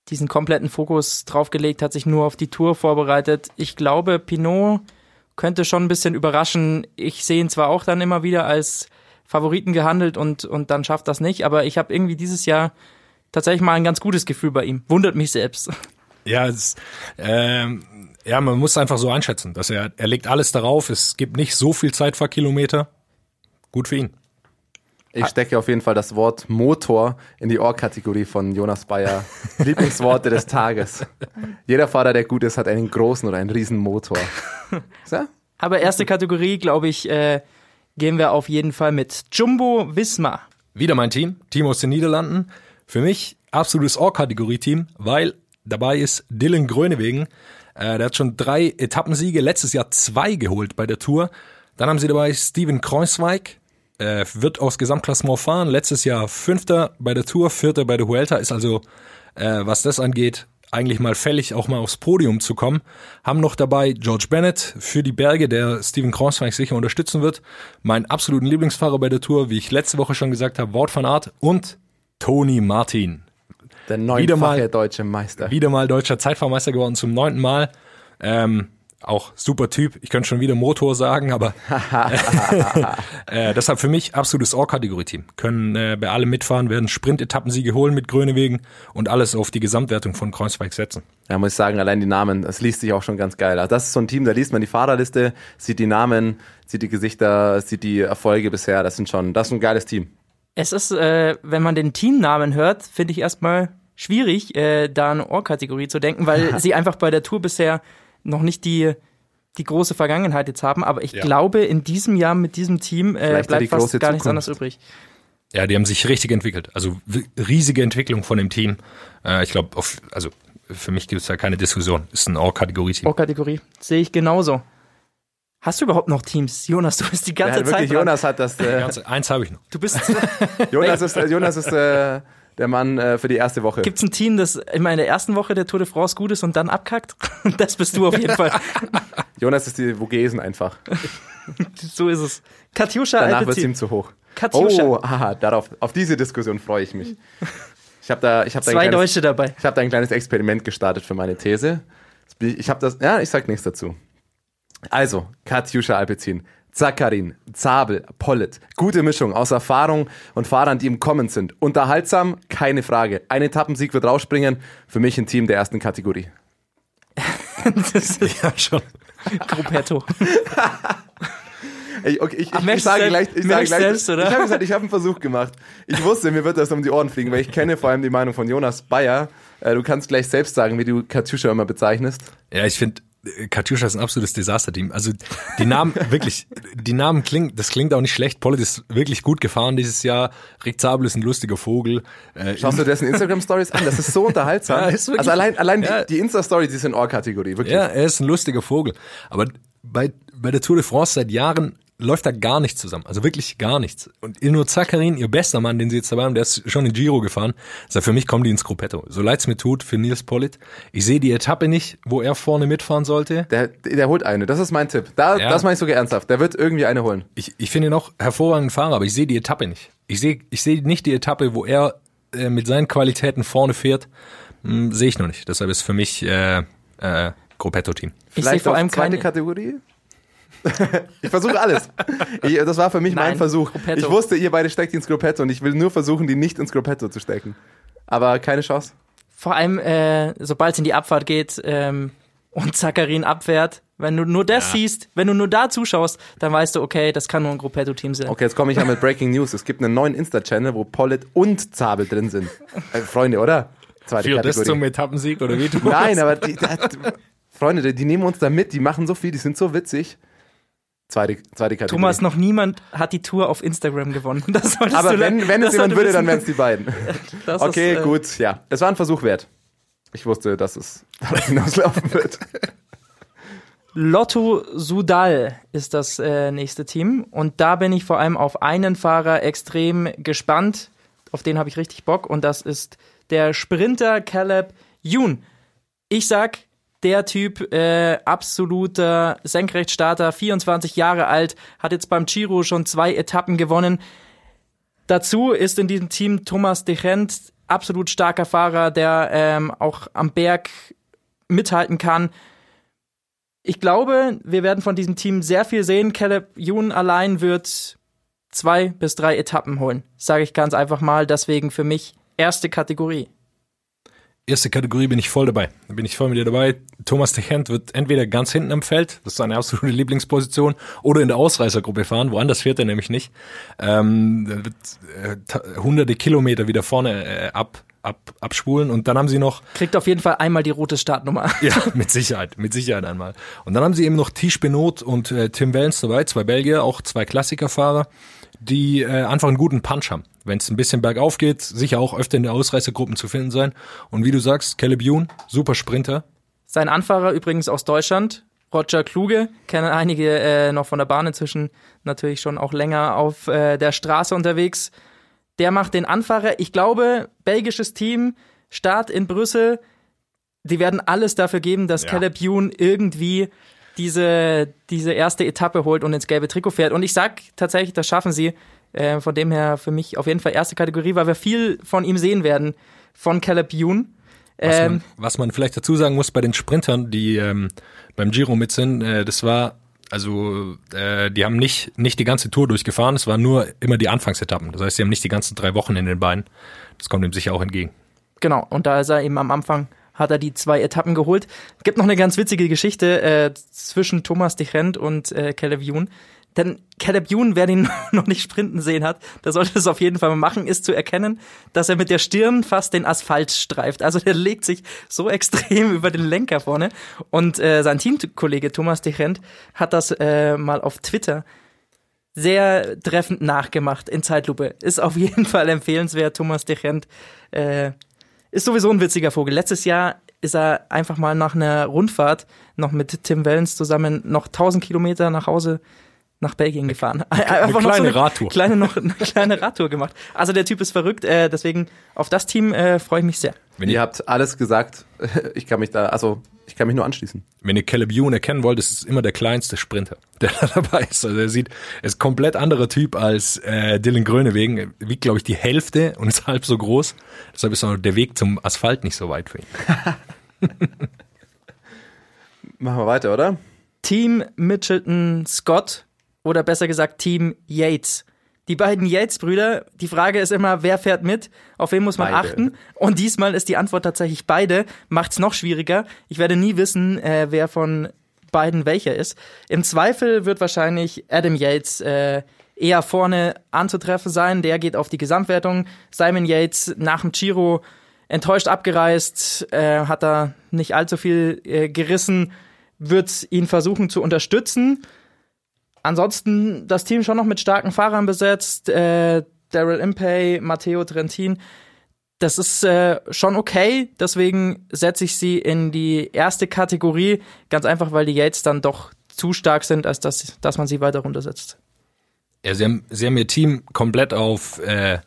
Speaker 3: diesen kompletten Fokus draufgelegt, hat sich nur auf die Tour vorbereitet. Ich glaube, Pinot könnte schon ein bisschen überraschen. Ich sehe ihn zwar auch dann immer wieder als Favoriten gehandelt und, und dann schafft das nicht, aber ich habe irgendwie dieses Jahr tatsächlich mal ein ganz gutes Gefühl bei ihm. Wundert mich selbst.
Speaker 4: Ja, es, ähm, ja, man muss einfach so einschätzen, dass er, er legt alles darauf. Es gibt nicht so viel Zeitfahrkilometer. Gut für ihn.
Speaker 2: Ich stecke auf jeden Fall das Wort Motor in die Ohrkategorie von Jonas Bayer. Lieblingsworte des Tages. Jeder Fahrer, der gut ist, hat einen großen oder einen riesen Motor. So?
Speaker 3: Aber erste Kategorie, glaube ich, äh, gehen wir auf jeden Fall mit Jumbo Wismar.
Speaker 4: Wieder mein Team, Team aus den Niederlanden. Für mich absolutes All-Kategorie-Team, weil dabei ist Dylan Grönewegen. Äh, der hat schon drei Etappensiege, letztes Jahr zwei geholt bei der Tour. Dann haben sie dabei Steven Kreuzweig, äh, wird aufs Gesamtklassement fahren. Letztes Jahr Fünfter bei der Tour, Vierter bei der Vuelta, ist also, äh, was das angeht, eigentlich mal fällig, auch mal aufs Podium zu kommen. Haben noch dabei George Bennett für die Berge, der Steven Kreuzweig sicher unterstützen wird. Mein absoluten Lieblingsfahrer bei der Tour, wie ich letzte Woche schon gesagt habe, Wout van Aert und Tony Martin.
Speaker 2: Der
Speaker 4: Wieder mal-
Speaker 2: neunfache deutsche Meister.
Speaker 4: Wieder mal deutscher Zeitfahrmeister geworden zum neunten Mal. Ähm, auch super Typ. Ich könnte schon wieder Motor sagen, aber äh, deshalb für mich absolutes All-Kategorie-Team. Können äh, bei allem mitfahren, werden Sprint-Etappensiege holen mit Grönewegen und alles auf die Gesamtwertung von Kreuzweig setzen.
Speaker 2: Ja, muss ich sagen, allein die Namen, das liest sich auch schon ganz geil. Also das ist so ein Team, da liest man die Fahrerliste, sieht die Namen, sieht die Gesichter, sieht die Erfolge bisher. Das sind schon, das ist ein geiles Team.
Speaker 3: Es ist, äh, wenn man den Teamnamen hört, finde ich erstmal schwierig, äh, da eine Ohrkategorie zu denken, weil sie einfach bei der Tour bisher noch nicht die, die große Vergangenheit jetzt haben. Aber ich
Speaker 4: Ja.
Speaker 3: glaube, in diesem Jahr mit diesem Team äh, bleibt fast gar nichts
Speaker 2: Zukunft.
Speaker 3: anderes übrig.
Speaker 4: Ja, die haben sich richtig entwickelt. Also riesige Entwicklung von dem Team. Äh, ich glaube, also für mich gibt es da keine Diskussion. Ist ein All-Kategorie-Team.
Speaker 3: Ohrkategorie. Sehe ich genauso. Hast du überhaupt noch Teams? Jonas, du bist die ganze
Speaker 2: Ja,
Speaker 3: Zeit
Speaker 2: wirklich,
Speaker 3: dran.
Speaker 2: Jonas hat das, äh,
Speaker 4: Ganz, eins habe ich noch.
Speaker 3: Du bist,
Speaker 2: Jonas ist, Jonas ist äh, der Mann äh, für die erste Woche.
Speaker 3: gibt's ein Team, das immer in der ersten Woche der Tour de France gut ist und dann abkackt? Das bist du auf jeden Fall.
Speaker 2: Jonas ist die Vogesen einfach.
Speaker 3: So ist es. Katjuscha,
Speaker 2: Danach wird es ihm zu hoch.
Speaker 3: Katjuscha.
Speaker 2: Oh, aha, darauf, auf diese Diskussion freue ich mich. Ich habe da, ich habe
Speaker 3: Zwei
Speaker 2: kleines-
Speaker 3: Deutsche dabei.
Speaker 2: ich habe da ein kleines Experiment gestartet für meine These. Ich habe das, ja, ich sag nichts dazu. Also, Katjuscha Alpecin, Zakarin, Zabel, Pollet. Gute Mischung aus Erfahrung und Fahrern, die im Kommen sind. Unterhaltsam, keine Frage. Ein Etappensieg wird rausspringen. Für mich ein Team der ersten Kategorie.
Speaker 3: Das ist
Speaker 4: Ja, schon.
Speaker 3: Gruppetto.
Speaker 2: Ey, okay, ich, ich, ich sage gleich, ich sage gleich,
Speaker 3: selbst, oder?
Speaker 2: ich habe gesagt, ich habe einen Versuch gemacht. Ich wusste, mir wird das um die Ohren fliegen, weil ich kenne vor allem die Meinung von Jonas Bayer. Äh, du kannst gleich selbst sagen, wie du Katjuscha immer bezeichnest.
Speaker 4: Ja, ich finde, Katjuscha ist ein absolutes Desaster-Team. Also die Namen, wirklich, die Namen klingen, das klingt auch nicht schlecht. Pollet ist wirklich gut gefahren dieses Jahr. Rick Zabel ist ein lustiger Vogel. Äh,
Speaker 2: Schaust du dessen Instagram-Stories an? Das ist so unterhaltsam.
Speaker 4: Ja, ist wirklich-
Speaker 2: also allein, allein
Speaker 4: Ja.
Speaker 2: die, die Insta-Stories, die sind in Ohr-Kategorie, wirklich.
Speaker 4: ja, er ist ein lustiger Vogel. Aber bei, bei der Tour de France seit Jahren läuft da gar nichts zusammen. Also wirklich gar nichts. Und Ilno Zakarin, ihr bester Mann, den sie jetzt dabei haben, der ist schon in Giro gefahren. Also für mich kommen die ins Gruppetto. So leid's mir tut für Nils Pollitt. Ich sehe die Etappe nicht, wo er vorne mitfahren sollte.
Speaker 2: Der, der holt eine, das ist mein Tipp. Da,
Speaker 4: Ja.
Speaker 2: Das meine ich sogar ernsthaft. Der wird irgendwie eine holen.
Speaker 4: Ich, ich finde ihn auch hervorragenden Fahrer, aber ich sehe die Etappe nicht. Ich sehe ich sehe nicht die Etappe, wo er äh, mit seinen Qualitäten vorne fährt. Hm, sehe ich noch nicht. Deshalb ist für mich äh, äh, Gruppetto-Team.
Speaker 3: Ich sehe
Speaker 2: Vielleicht
Speaker 3: vor allem keine.
Speaker 2: Kategorie? ich versuche alles. Ich, das war für mich mein
Speaker 3: Nein,
Speaker 2: Versuch.
Speaker 3: Gruppetto.
Speaker 2: Ich wusste, ihr beide steckt ins Gruppetto und ich will nur versuchen, die nicht ins Gruppetto zu stecken. Aber keine Chance.
Speaker 3: Vor allem, äh, sobald es in die Abfahrt geht ähm, und Zakarin abfährt, Wenn du nur das siehst, wenn du nur da zuschaust, dann weißt du, okay, das kann nur ein Gruppetto-Team sein.
Speaker 2: Okay, jetzt komme ich ja mit Breaking News. Es gibt einen neuen Insta-Channel, wo Pollet und Zabel drin sind. Äh, Freunde, oder? Zweite
Speaker 4: das
Speaker 2: Kategorie.
Speaker 4: zum Etappensieg oder wie? du?
Speaker 2: Nein, aber die, die, Freunde, die, die nehmen uns da mit, die machen so viel, die sind so witzig. Zweite, zweite Kategorie.
Speaker 3: Thomas, noch niemand hat die Tour auf Instagram gewonnen. Das
Speaker 2: aber wenn, wenn es jemand würde, dann wären es die beiden. Okay,
Speaker 3: ist, äh,
Speaker 2: gut, ja. Es war ein Versuch wert. Ich wusste, dass es darauf hinauslaufen wird.
Speaker 3: Lotto Sudal ist das äh, nächste Team. Und da bin ich vor allem auf einen Fahrer extrem gespannt. Auf den habe ich richtig Bock. Und das ist der Sprinter Caleb Youn. Ich sag, der Typ, äh, absoluter Senkrechtstarter, 24 Jahre alt, hat jetzt beim Giro schon zwei Etappen gewonnen. Dazu ist in diesem Team Thomas de Gent, absolut starker Fahrer, der ähm, auch am Berg mithalten kann. Ich glaube, wir werden von diesem Team sehr viel sehen. Caleb Youn allein wird zwei bis drei Etappen holen. Sage ich ganz einfach mal. Deswegen für mich erste Kategorie.
Speaker 4: Erste Kategorie bin ich voll dabei. Da bin ich voll mit dir dabei. Thomas de Gent wird entweder ganz hinten im Feld, das ist seine absolute Lieblingsposition, oder in der Ausreißergruppe fahren. Woanders fährt er nämlich nicht. Ähm, wird äh, hunderte Kilometer wieder vorne äh, ab, ab, abspulen. Und dann haben sie noch
Speaker 3: Kriegt auf jeden Fall einmal die rote Startnummer.
Speaker 4: Ja, mit Sicherheit, mit Sicherheit einmal. Und dann haben sie eben noch Tisch Benot und äh, Tim Wellens dabei, zwei Belgier, auch zwei Klassikerfahrer, die äh, einfach einen guten Punch haben. Wenn es ein bisschen bergauf geht, sicher auch öfter in der Ausreißergruppen zu finden sein. Und wie du sagst, Caleb Youn, super Sprinter.
Speaker 3: Sein Anfahrer übrigens aus Deutschland, Roger Kluge, kennen einige äh, noch von der Bahn inzwischen natürlich schon auch länger auf äh, der Straße unterwegs. Der macht den Anfahrer. Ich glaube, belgisches Team, Start in Brüssel, die werden alles dafür geben, dass
Speaker 4: Ja.
Speaker 3: Caleb Youn irgendwie diese, diese erste Etappe holt und ins gelbe Trikot fährt. Und ich sag tatsächlich, das schaffen sie. Äh, von dem her für mich auf jeden Fall erste Kategorie, weil wir viel von ihm sehen werden, von Caleb Youn.
Speaker 4: Was,
Speaker 3: Ähm,
Speaker 4: man, was man vielleicht dazu sagen muss bei den Sprintern, die ähm, beim Giro mit sind, äh, das war, also äh, die haben nicht, nicht die ganze Tour durchgefahren, es waren nur immer die Anfangsetappen. Das heißt, sie haben nicht die ganzen drei Wochen in den Beinen. Das kommt ihm sicher auch entgegen.
Speaker 3: Genau, und da ist er eben am Anfang, hat er die zwei Etappen geholt. Es gibt noch eine ganz witzige Geschichte äh, zwischen Thomas de Gent und äh, Caleb Youn. Denn Caleb Youn, wer den noch nicht sprinten sehen hat, der sollte es auf jeden Fall mal machen, ist zu erkennen, dass er mit der Stirn fast den Asphalt streift. Also der legt sich so extrem über den Lenker vorne. Und äh, sein Teamkollege Thomas de Gent hat das äh, mal auf Twitter sehr treffend nachgemacht in Zeitlupe. Ist auf jeden Fall empfehlenswert. Thomas de Gent äh, ist sowieso ein witziger Vogel. Letztes Jahr ist er einfach mal nach einer Rundfahrt noch mit Tim Wellens zusammen noch 1000 Kilometer nach Hause nach Belgien gefahren. Einfach noch
Speaker 4: kleine Radtour.
Speaker 3: Kleine, noch, eine kleine Radtour gemacht. Also der Typ ist verrückt, äh, deswegen auf das Team äh, freue ich mich sehr.
Speaker 4: Wenn
Speaker 2: Ihr
Speaker 4: ihr,
Speaker 2: habt alles gesagt. Ich kann mich da, also ich kann mich nur anschließen.
Speaker 4: wenn ihr Caleb Youn erkennen wollt, ist es immer der kleinste Sprinter, der da dabei ist. Also er sieht, er ist komplett anderer Typ als äh, Dylan Grönewegen. Er wiegt, glaube ich, die Hälfte und ist halb so groß. Deshalb ist auch der Weg zum Asphalt nicht so weit für ihn.
Speaker 2: Machen wir weiter, oder?
Speaker 3: Team Mitchelton Scott oder besser gesagt Team Yates. Die beiden Yates-Brüder, die Frage ist immer, wer fährt mit? Auf wen muss man
Speaker 2: Beide.
Speaker 3: achten? Und diesmal ist die Antwort tatsächlich beide. Macht's noch schwieriger. Ich werde nie wissen, äh, wer von beiden welcher ist. Im Zweifel wird wahrscheinlich Adam Yates äh, eher vorne anzutreffen sein. Der geht auf die Gesamtwertung. Simon Yates nach dem Giro enttäuscht abgereist, äh, hat da nicht allzu viel äh, gerissen, wird ihn versuchen zu unterstützen. Ansonsten das Team schon noch mit starken Fahrern besetzt. Äh, Daryl Impey, Matteo Trentin. Das ist äh, schon okay. Deswegen setze ich sie in die erste Kategorie. Ganz einfach, weil die Yates dann doch zu stark sind, als dass, dass man sie weiter runtersetzt.
Speaker 4: Ja, sie haben, sie haben ihr Team komplett auf äh,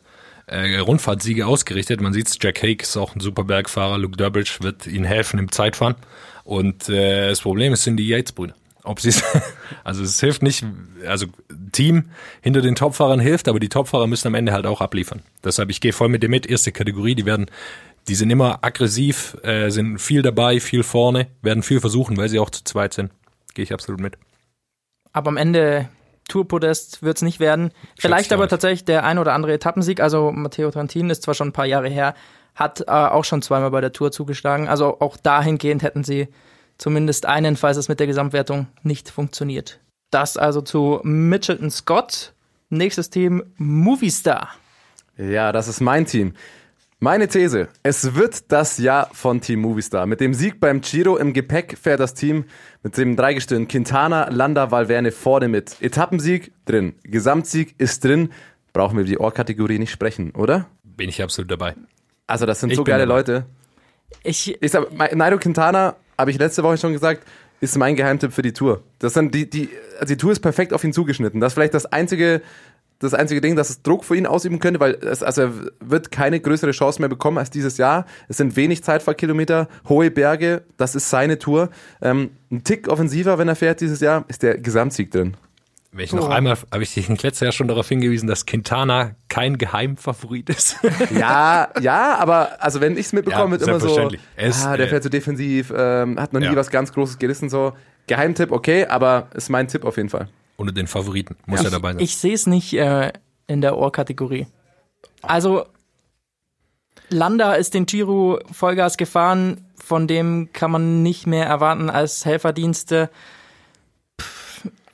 Speaker 4: äh, Rundfahrtsiege ausgerichtet. Man sieht's, Jack Hake ist auch ein super Bergfahrer. Luke Durbridge wird ihnen helfen im Zeitfahren. Und äh, das Problem ist, sind die Yates-Brüder. Ob sie also es hilft nicht, also Team hinter den Topfahrern hilft, aber die Topfahrer müssen am Ende halt auch abliefern. Deshalb, ich gehe voll mit dir mit, erste Kategorie, die werden, die sind immer aggressiv, äh, sind viel dabei, viel vorne, werden viel versuchen, weil sie auch zu zweit sind. Gehe ich absolut mit.
Speaker 3: Aber am Ende Tourpodest wird's nicht werden. Vielleicht aber tatsächlich der ein oder andere Etappensieg. Also Matteo Trentin ist zwar schon ein paar Jahre her, hat äh, auch schon zweimal bei der Tour zugeschlagen. Also auch dahingehend hätten sie zumindest einen, falls es mit der Gesamtwertung nicht funktioniert. Das also zu Mitchelton Scott. Nächstes Team Movistar.
Speaker 2: Ja, das ist mein Team. Meine These, es wird das Jahr von Team Movistar. Mit dem Sieg beim Giro im Gepäck fährt das Team mit dem Dreigestirn Quintana, Landa, Valverne vorne mit. Etappensieg drin, Gesamtsieg ist drin. Brauchen wir über die Ohr-Kategorie nicht sprechen, oder?
Speaker 4: Bin ich absolut dabei.
Speaker 2: Also das sind
Speaker 4: Ich
Speaker 2: so geile
Speaker 4: dabei.
Speaker 2: Leute.
Speaker 3: Ich,
Speaker 2: Ich sag, mein- Nairo Quintana, habe ich letzte Woche schon gesagt, ist mein Geheimtipp für die Tour. Das sind die, die, also die Tour ist perfekt auf ihn zugeschnitten. Das ist vielleicht das einzige, das einzige Ding, das Druck für ihn ausüben könnte, weil es, also er wird keine größere Chance mehr bekommen als dieses Jahr. Es sind wenig Zeitfahrkilometer, hohe Berge, das ist seine Tour. Ähm, ein Tick offensiver, wenn er fährt dieses Jahr, ist der Gesamtsieg drin.
Speaker 4: Wenn ich noch einmal, habe ich dich letztes Jahr schon darauf hingewiesen, dass Quintana kein Geheimfavorit ist.
Speaker 2: Ja, ja, aber also wenn ich es mitbekomme,
Speaker 4: Ja,
Speaker 2: wird immer so.
Speaker 4: Er ist,
Speaker 2: ah, der
Speaker 4: äh,
Speaker 2: fährt so defensiv, ähm, hat noch nie
Speaker 4: Ja.
Speaker 2: was ganz Großes gerissen, so. Geheimtipp, okay, aber ist mein Tipp auf jeden Fall.
Speaker 4: Unter den Favoriten. Muss ja, dabei sein.
Speaker 3: ich sehe es nicht äh, in der Ohrkategorie. Also, Landa ist den Giro Vollgas gefahren, von dem kann man nicht mehr erwarten als Helferdienste.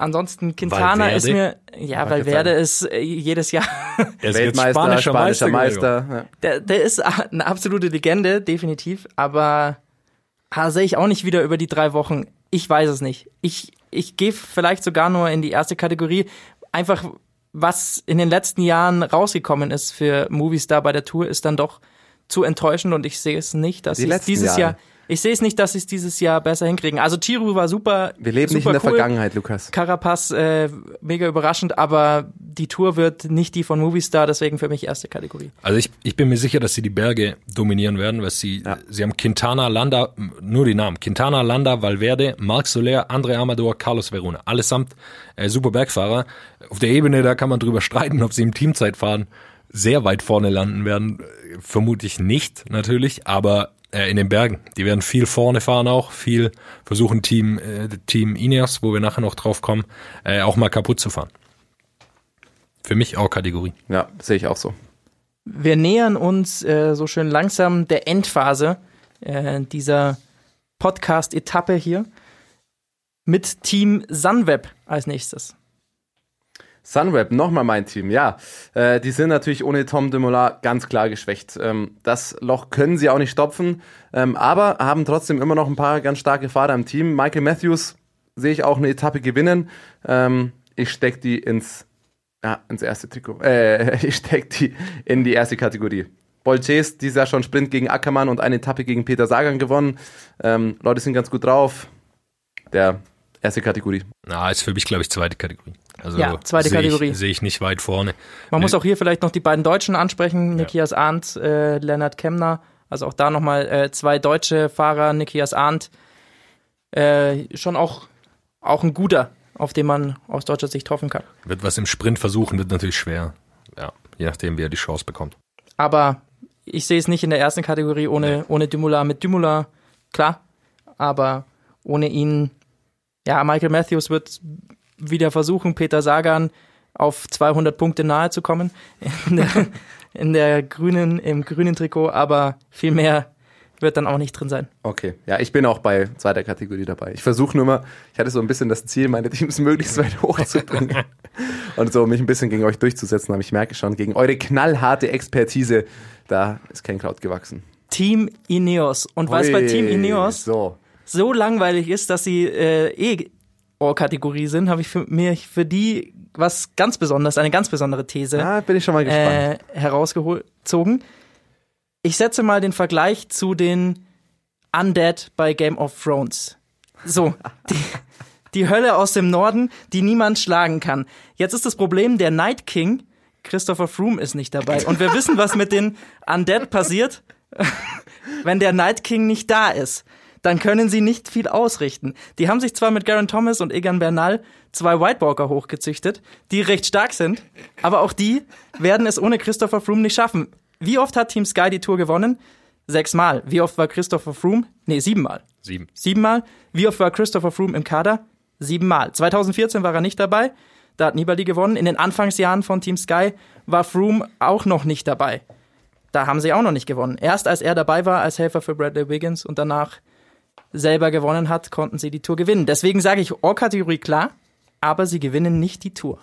Speaker 3: Ansonsten Quintana
Speaker 4: Valverde?
Speaker 3: ist mir, ja, Valverde
Speaker 2: sagen.
Speaker 3: ist äh, jedes Jahr,
Speaker 4: er ist jetzt
Speaker 2: Weltmeister, spanischer, Meister.
Speaker 4: Gregor.
Speaker 2: ja.
Speaker 3: der, der ist eine absolute Legende, definitiv, aber ah, sehe ich auch nicht wieder über die drei Wochen. Ich weiß es nicht. Ich, ich gehe vielleicht sogar nur in die erste Kategorie. Einfach, was in den letzten Jahren rausgekommen ist für Movistar bei der Tour, ist dann doch zu enttäuschend und ich sehe es nicht, dass
Speaker 2: Die
Speaker 3: sie dieses
Speaker 2: Jahre.
Speaker 3: Jahr, ich sehe es nicht, dass sie es dieses Jahr besser hinkriegen. Also Giro war super.
Speaker 2: Wir leben
Speaker 3: super
Speaker 2: nicht in der
Speaker 3: cool.
Speaker 2: Vergangenheit, Lukas.
Speaker 3: Carapaz, äh, mega überraschend, aber die Tour wird nicht die von Movistar, deswegen für mich erste Kategorie.
Speaker 4: Also ich, ich bin mir sicher, dass sie die Berge dominieren werden, weil sie, sie haben Quintana, Landa, nur die Namen, Quintana, Landa, Valverde, Marc Soler, André Amador, Carlos Verona, allesamt äh, super Bergfahrer. Auf der Ebene, da kann man drüber streiten, ob sie im Teamzeitfahren sehr weit vorne landen werden. Äh, Vermute ich nicht, natürlich, aber äh, in den Bergen. Die werden viel vorne fahren auch, viel versuchen Team, äh, Team Ineos, wo wir nachher noch drauf kommen, äh, auch mal kaputt zu fahren. Für mich auch Kategorie.
Speaker 2: Ja, sehe ich auch so.
Speaker 3: Wir nähern uns äh, so schön langsam der Endphase äh, dieser Podcast-Etappe hier mit Team Sunweb als nächstes.
Speaker 2: Sunweb, nochmal mein Team, ja. Äh, die sind natürlich ohne Tom Dumoulin ganz klar geschwächt. Ähm, das Loch können sie auch nicht stopfen, ähm, aber haben trotzdem immer noch ein paar ganz starke Fahrer im Team. Michael Matthews sehe ich auch eine Etappe gewinnen. Ähm, ich stecke die ins, ja, ins erste Trikot. Äh, ich stecke die in die erste Kategorie. Bolches, dieses Jahr schon Sprint gegen Ackermann und eine Etappe gegen Peter Sagan gewonnen. Ähm, Leute sind ganz gut drauf. Der erste Kategorie.
Speaker 4: Na, ist für mich, glaube ich, zweite Kategorie. Also
Speaker 3: Ja, zweite
Speaker 4: sehe
Speaker 3: Kategorie.
Speaker 4: Sehe ich nicht weit vorne.
Speaker 3: Man
Speaker 4: Nee.
Speaker 3: muss auch hier vielleicht noch die beiden Deutschen ansprechen, Nikias Arndt, äh, Lennart Kemner. Also auch da nochmal äh, zwei deutsche Fahrer, Nikias Arndt. Äh, schon auch, auch ein guter, auf den man aus deutscher Sicht hoffen kann.
Speaker 4: Wird was im Sprint versuchen, wird natürlich schwer. Ja, je nachdem, wer die Chance bekommt.
Speaker 3: Aber ich sehe es nicht in der ersten Kategorie ohne, ohne Dümula. Mit Dümula, klar, aber ohne ihn, ja, Michael Matthews wird wieder versuchen, Peter Sagan auf 200 Punkte nahe zu kommen in der, in der grünen, im grünen Trikot, aber viel mehr wird dann auch nicht drin sein.
Speaker 2: Okay, ja, ich bin auch bei zweiter Kategorie dabei. Ich versuche nur mal, ich hatte so ein bisschen das Ziel, meine Teams möglichst weit hochzubringen und so mich ein bisschen gegen euch durchzusetzen, aber ich merke schon, gegen eure knallharte Expertise, da ist kein Kraut gewachsen.
Speaker 3: Team Ineos. Und weil es bei Team Ineos
Speaker 2: So,
Speaker 3: so langweilig ist, dass sie äh, eh Ohr-Kategorie sind, habe ich für mir für die was ganz Besonderes, eine ganz besondere These
Speaker 2: da bin ich schon mal gespannt.
Speaker 3: äh, herausgezogen. Ich setze mal den Vergleich zu den Undead bei Game of Thrones. So, die, die Hölle aus dem Norden, die niemand schlagen kann. Jetzt ist das Problem, der Night King, Christopher Froome, ist nicht dabei. Und wir wissen, was mit den Undead passiert, wenn der Night King nicht da ist. Dann können sie nicht viel ausrichten. Die haben sich zwar mit Garen Thomas und Egan Bernal zwei Whitewalker hochgezüchtet, die recht stark sind, aber auch die werden es ohne Christopher Froome nicht schaffen. Wie oft hat Team Sky die Tour gewonnen? Sechsmal. Wie oft war Christopher Froome? Nee, siebenmal.
Speaker 4: Sieben.
Speaker 3: Siebenmal. Wie oft war Christopher Froome im Kader? Siebenmal. 2014 war er nicht dabei. Da hat Nibali gewonnen. In den Anfangsjahren von Team Sky war Froome auch noch nicht dabei. Da haben sie auch noch nicht gewonnen. Erst als er dabei war als Helfer für Bradley Wiggins und danach selber gewonnen hat, konnten sie die Tour gewinnen. Deswegen sage ich Or-Kategorie klar, aber sie gewinnen nicht die Tour.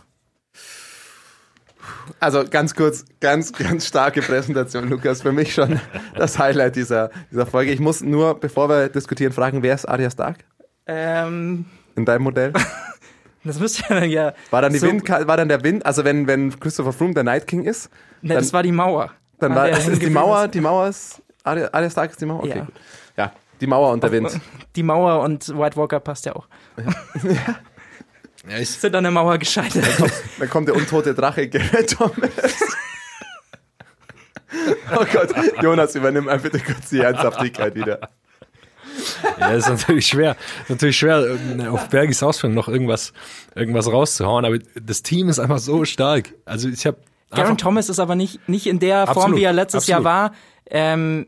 Speaker 2: Also ganz kurz, ganz, ganz starke Präsentation, Lukas. Für mich schon das Highlight dieser, dieser Folge. Ich muss nur, bevor wir diskutieren, fragen, wer ist Arya Stark
Speaker 3: Ähm,
Speaker 2: in deinem Modell?
Speaker 3: das müsste ja dann ja.
Speaker 2: War dann, die
Speaker 3: so-
Speaker 2: Wind, war dann der Wind, also wenn, wenn Christopher Froome der Night King ist,
Speaker 3: Ne, das war die Mauer.
Speaker 2: dann
Speaker 3: an
Speaker 2: war ist die Mauer,
Speaker 3: ist.
Speaker 2: die Mauer ist, Arya, Arya Stark ist die Mauer? Okay,
Speaker 3: Ja.
Speaker 2: gut. Ja, die Mauer und der Wind.
Speaker 3: Die Mauer und White Walker passt ja auch.
Speaker 4: Ja, ich,
Speaker 3: Sind an der Mauer gescheitert.
Speaker 2: Dann kommt der untote Drache, Gerrit Thomas. Oh Gott, Jonas, übernimm einfach bitte kurz die Ernsthaftigkeit wieder.
Speaker 4: ja, ist natürlich schwer. Ist natürlich schwer, äh, auf Bergis Ausführung noch irgendwas, irgendwas rauszuhauen, aber das Team ist einfach so stark. Also ich habe
Speaker 3: Garen Thomas ist aber nicht, nicht in der Form,
Speaker 4: Absolut,
Speaker 3: wie er letztes
Speaker 4: absolut.
Speaker 3: Jahr war. Ähm,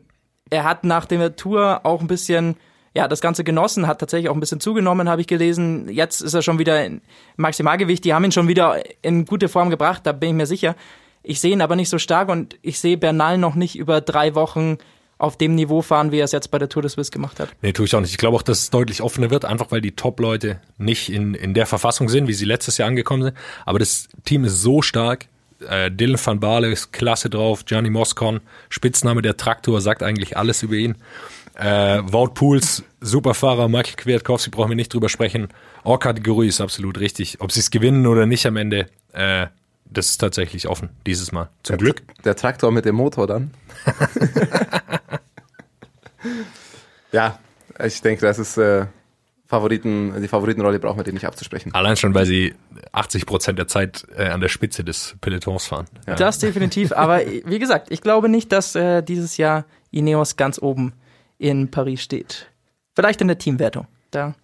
Speaker 3: er hat nach der Tour auch ein bisschen, ja, das Ganze genossen, hat tatsächlich auch ein bisschen zugenommen, habe ich gelesen. Jetzt ist er schon wieder in Maximalgewicht. Die haben ihn schon wieder in gute Form gebracht, da bin ich mir sicher. Ich sehe ihn aber nicht so stark und ich sehe Bernal noch nicht über drei Wochen auf dem Niveau fahren, wie er es jetzt bei der Tour de Suisse gemacht hat.
Speaker 4: Nee, tue ich auch nicht. Ich glaube auch, dass es deutlich offener wird, einfach weil die Top-Leute nicht in, in der Verfassung sind, wie sie letztes Jahr angekommen sind. Aber das Team ist so stark. Äh, Dylan van Baarle ist klasse drauf. Gianni Moscon, Spitzname der Traktor, sagt eigentlich alles über ihn. Äh, Wout Pools, Superfahrer, Mike Kwiatkowski, brauchen wir nicht drüber sprechen. Or-Kategorie ist absolut richtig. Ob sie es gewinnen oder nicht am Ende, äh, das ist tatsächlich offen, dieses Mal. Zum Glück.
Speaker 2: Der Traktor mit dem Motor dann. ja, ich denke, das ist äh, Favoriten, die Favoritenrolle brauchen wir dir nicht abzusprechen.
Speaker 4: Allein schon, weil sie 80 Prozent der Zeit äh, an der Spitze des Pelotons fahren. Ja.
Speaker 3: Das definitiv. Aber wie gesagt, ich glaube nicht, dass äh, dieses Jahr Ineos ganz oben in Paris steht. Vielleicht in der Teamwertung. Da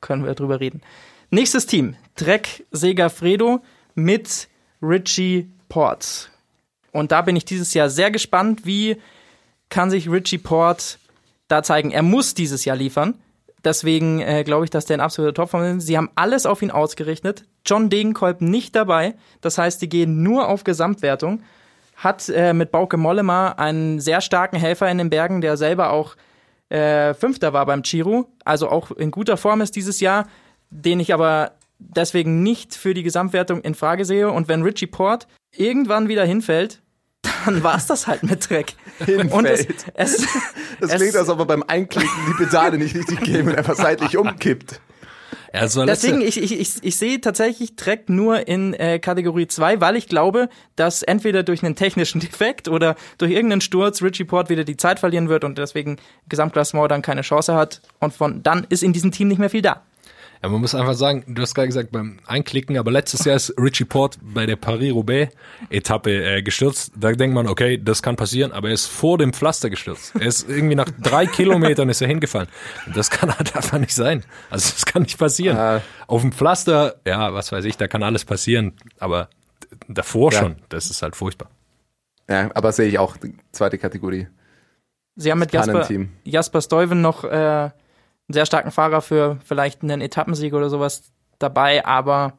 Speaker 3: können wir drüber reden. Nächstes Team. Trek Segafredo mit Richie Port. Und da bin ich dieses Jahr sehr gespannt, wie kann sich Richie Port da zeigen. Er muss dieses Jahr liefern. Deswegen äh, glaube ich, dass der ein absoluter Topform ist. Sie haben alles auf ihn ausgerichtet. John Degenkolb nicht dabei. Das heißt, die gehen nur auf Gesamtwertung. Hat äh, mit Bauke Mollema einen sehr starken Helfer in den Bergen, der selber auch äh, Fünfter war beim Giro. Also auch in guter Form ist dieses Jahr, den ich aber deswegen nicht für die Gesamtwertung in Frage sehe. Und wenn Richie Port irgendwann wieder hinfällt, dann war's das halt mit Dreck. Und es, es,
Speaker 2: Das
Speaker 3: es-
Speaker 2: klingt, als ob er beim Einklicken die Pedale nicht richtig geben und einfach seitlich umkippt.
Speaker 4: Ja, war
Speaker 3: Deswegen, ich, ich, ich, ich sehe tatsächlich Trek nur in äh, Kategorie 2, weil ich glaube, dass entweder durch einen technischen Defekt oder durch irgendeinen Sturz Richie Port wieder die Zeit verlieren wird und deswegen Gesamtklassement dann keine Chance hat. Und von dann ist in diesem Team nicht mehr viel da.
Speaker 4: Ja, man muss einfach sagen, du hast gerade gesagt, beim Einklicken, aber letztes Jahr ist Richie Port bei der Paris-Roubaix-Etappe äh, gestürzt. Da denkt man, okay, das kann passieren, aber er ist vor dem Pflaster gestürzt. Er ist irgendwie nach drei Kilometern ist er hingefallen. Und das kann halt einfach nicht sein. Also das kann nicht passieren.
Speaker 2: Ah.
Speaker 4: Auf dem Pflaster, ja, was weiß ich, da kann alles passieren, aber davor
Speaker 2: Ja.
Speaker 4: schon, das ist halt furchtbar.
Speaker 2: Ja, aber sehe ich auch, die zweite Kategorie.
Speaker 3: Sie haben mit Jasper. Jasper Stuyven noch äh, einen sehr starken Fahrer für vielleicht einen Etappensieg oder sowas dabei, aber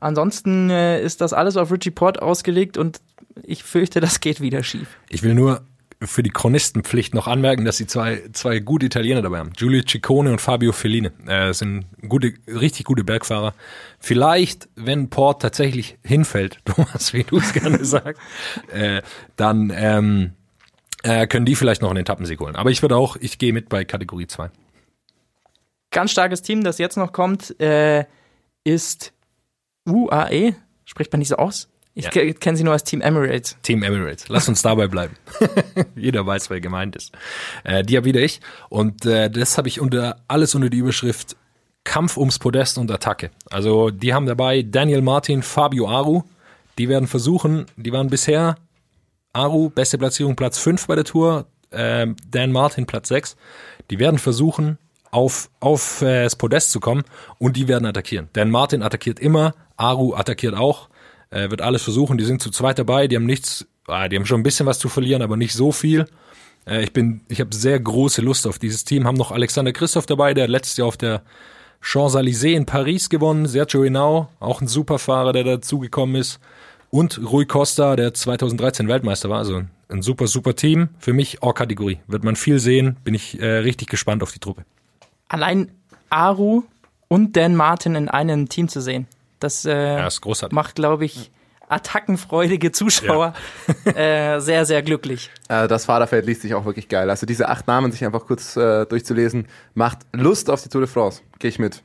Speaker 3: ansonsten äh, ist das alles auf Richie Port ausgelegt und ich fürchte, das geht wieder schief.
Speaker 4: Ich will nur für die Chronistenpflicht noch anmerken, dass sie zwei, zwei gute Italiener dabei haben. Giulio Ciccone und Fabio Fellini. Äh, sind gute, richtig gute Bergfahrer. Vielleicht, wenn Port tatsächlich hinfällt, Thomas, wie du es gerne sagst, äh, dann ähm, äh, können die vielleicht noch einen Etappensieg holen. Aber ich würde auch, ich gehe mit bei Kategorie 2.
Speaker 3: Ganz starkes Team, das jetzt noch kommt, äh, ist UAE. Spricht man nicht so aus? Ich
Speaker 4: Ja.
Speaker 3: ke- kenne sie nur als Team Emirates.
Speaker 4: Team Emirates. Lass uns dabei bleiben. Jeder weiß, wer gemeint ist. Äh, die habe wieder ich. Und äh, das habe ich unter alles unter die Überschrift Kampf ums Podest und Attacke. Also die haben dabei Daniel Martin, Fabio Aru. Die werden versuchen, die waren bisher Aru, beste Platzierung Platz 5 bei der Tour, äh, Dan Martin Platz 6. Die werden versuchen, auf, auf äh, das Podest zu kommen und die werden attackieren. Dan Martin attackiert immer, Aru attackiert auch, äh, wird alles versuchen. Die sind zu zweit dabei, die haben nichts, ah, die haben schon ein bisschen was zu verlieren, aber nicht so viel. Äh, ich bin, ich habe sehr große Lust auf dieses Team. Haben noch Alexander Christoph dabei, der letztes Jahr auf der Champs-Élysées in Paris gewonnen. Sergio Henao, auch ein Superfahrer, der dazugekommen ist. Und Rui Costa, der 2013 Weltmeister war. Also ein super, super Team. Für mich Or-Kategorie. Wird man viel sehen. Bin ich äh, richtig gespannt auf die Truppe.
Speaker 3: Allein Aru und Dan Martin in einem Team zu sehen, das, äh,
Speaker 4: Ja, ist großartig.
Speaker 3: macht, glaube ich, attackenfreudige Zuschauer äh, sehr, sehr glücklich.
Speaker 2: Äh, das Fahrerfeld liest sich auch wirklich geil. Also diese acht Namen sich einfach kurz äh, durchzulesen, macht Lust auf die Tour de France. Gehe ich mit.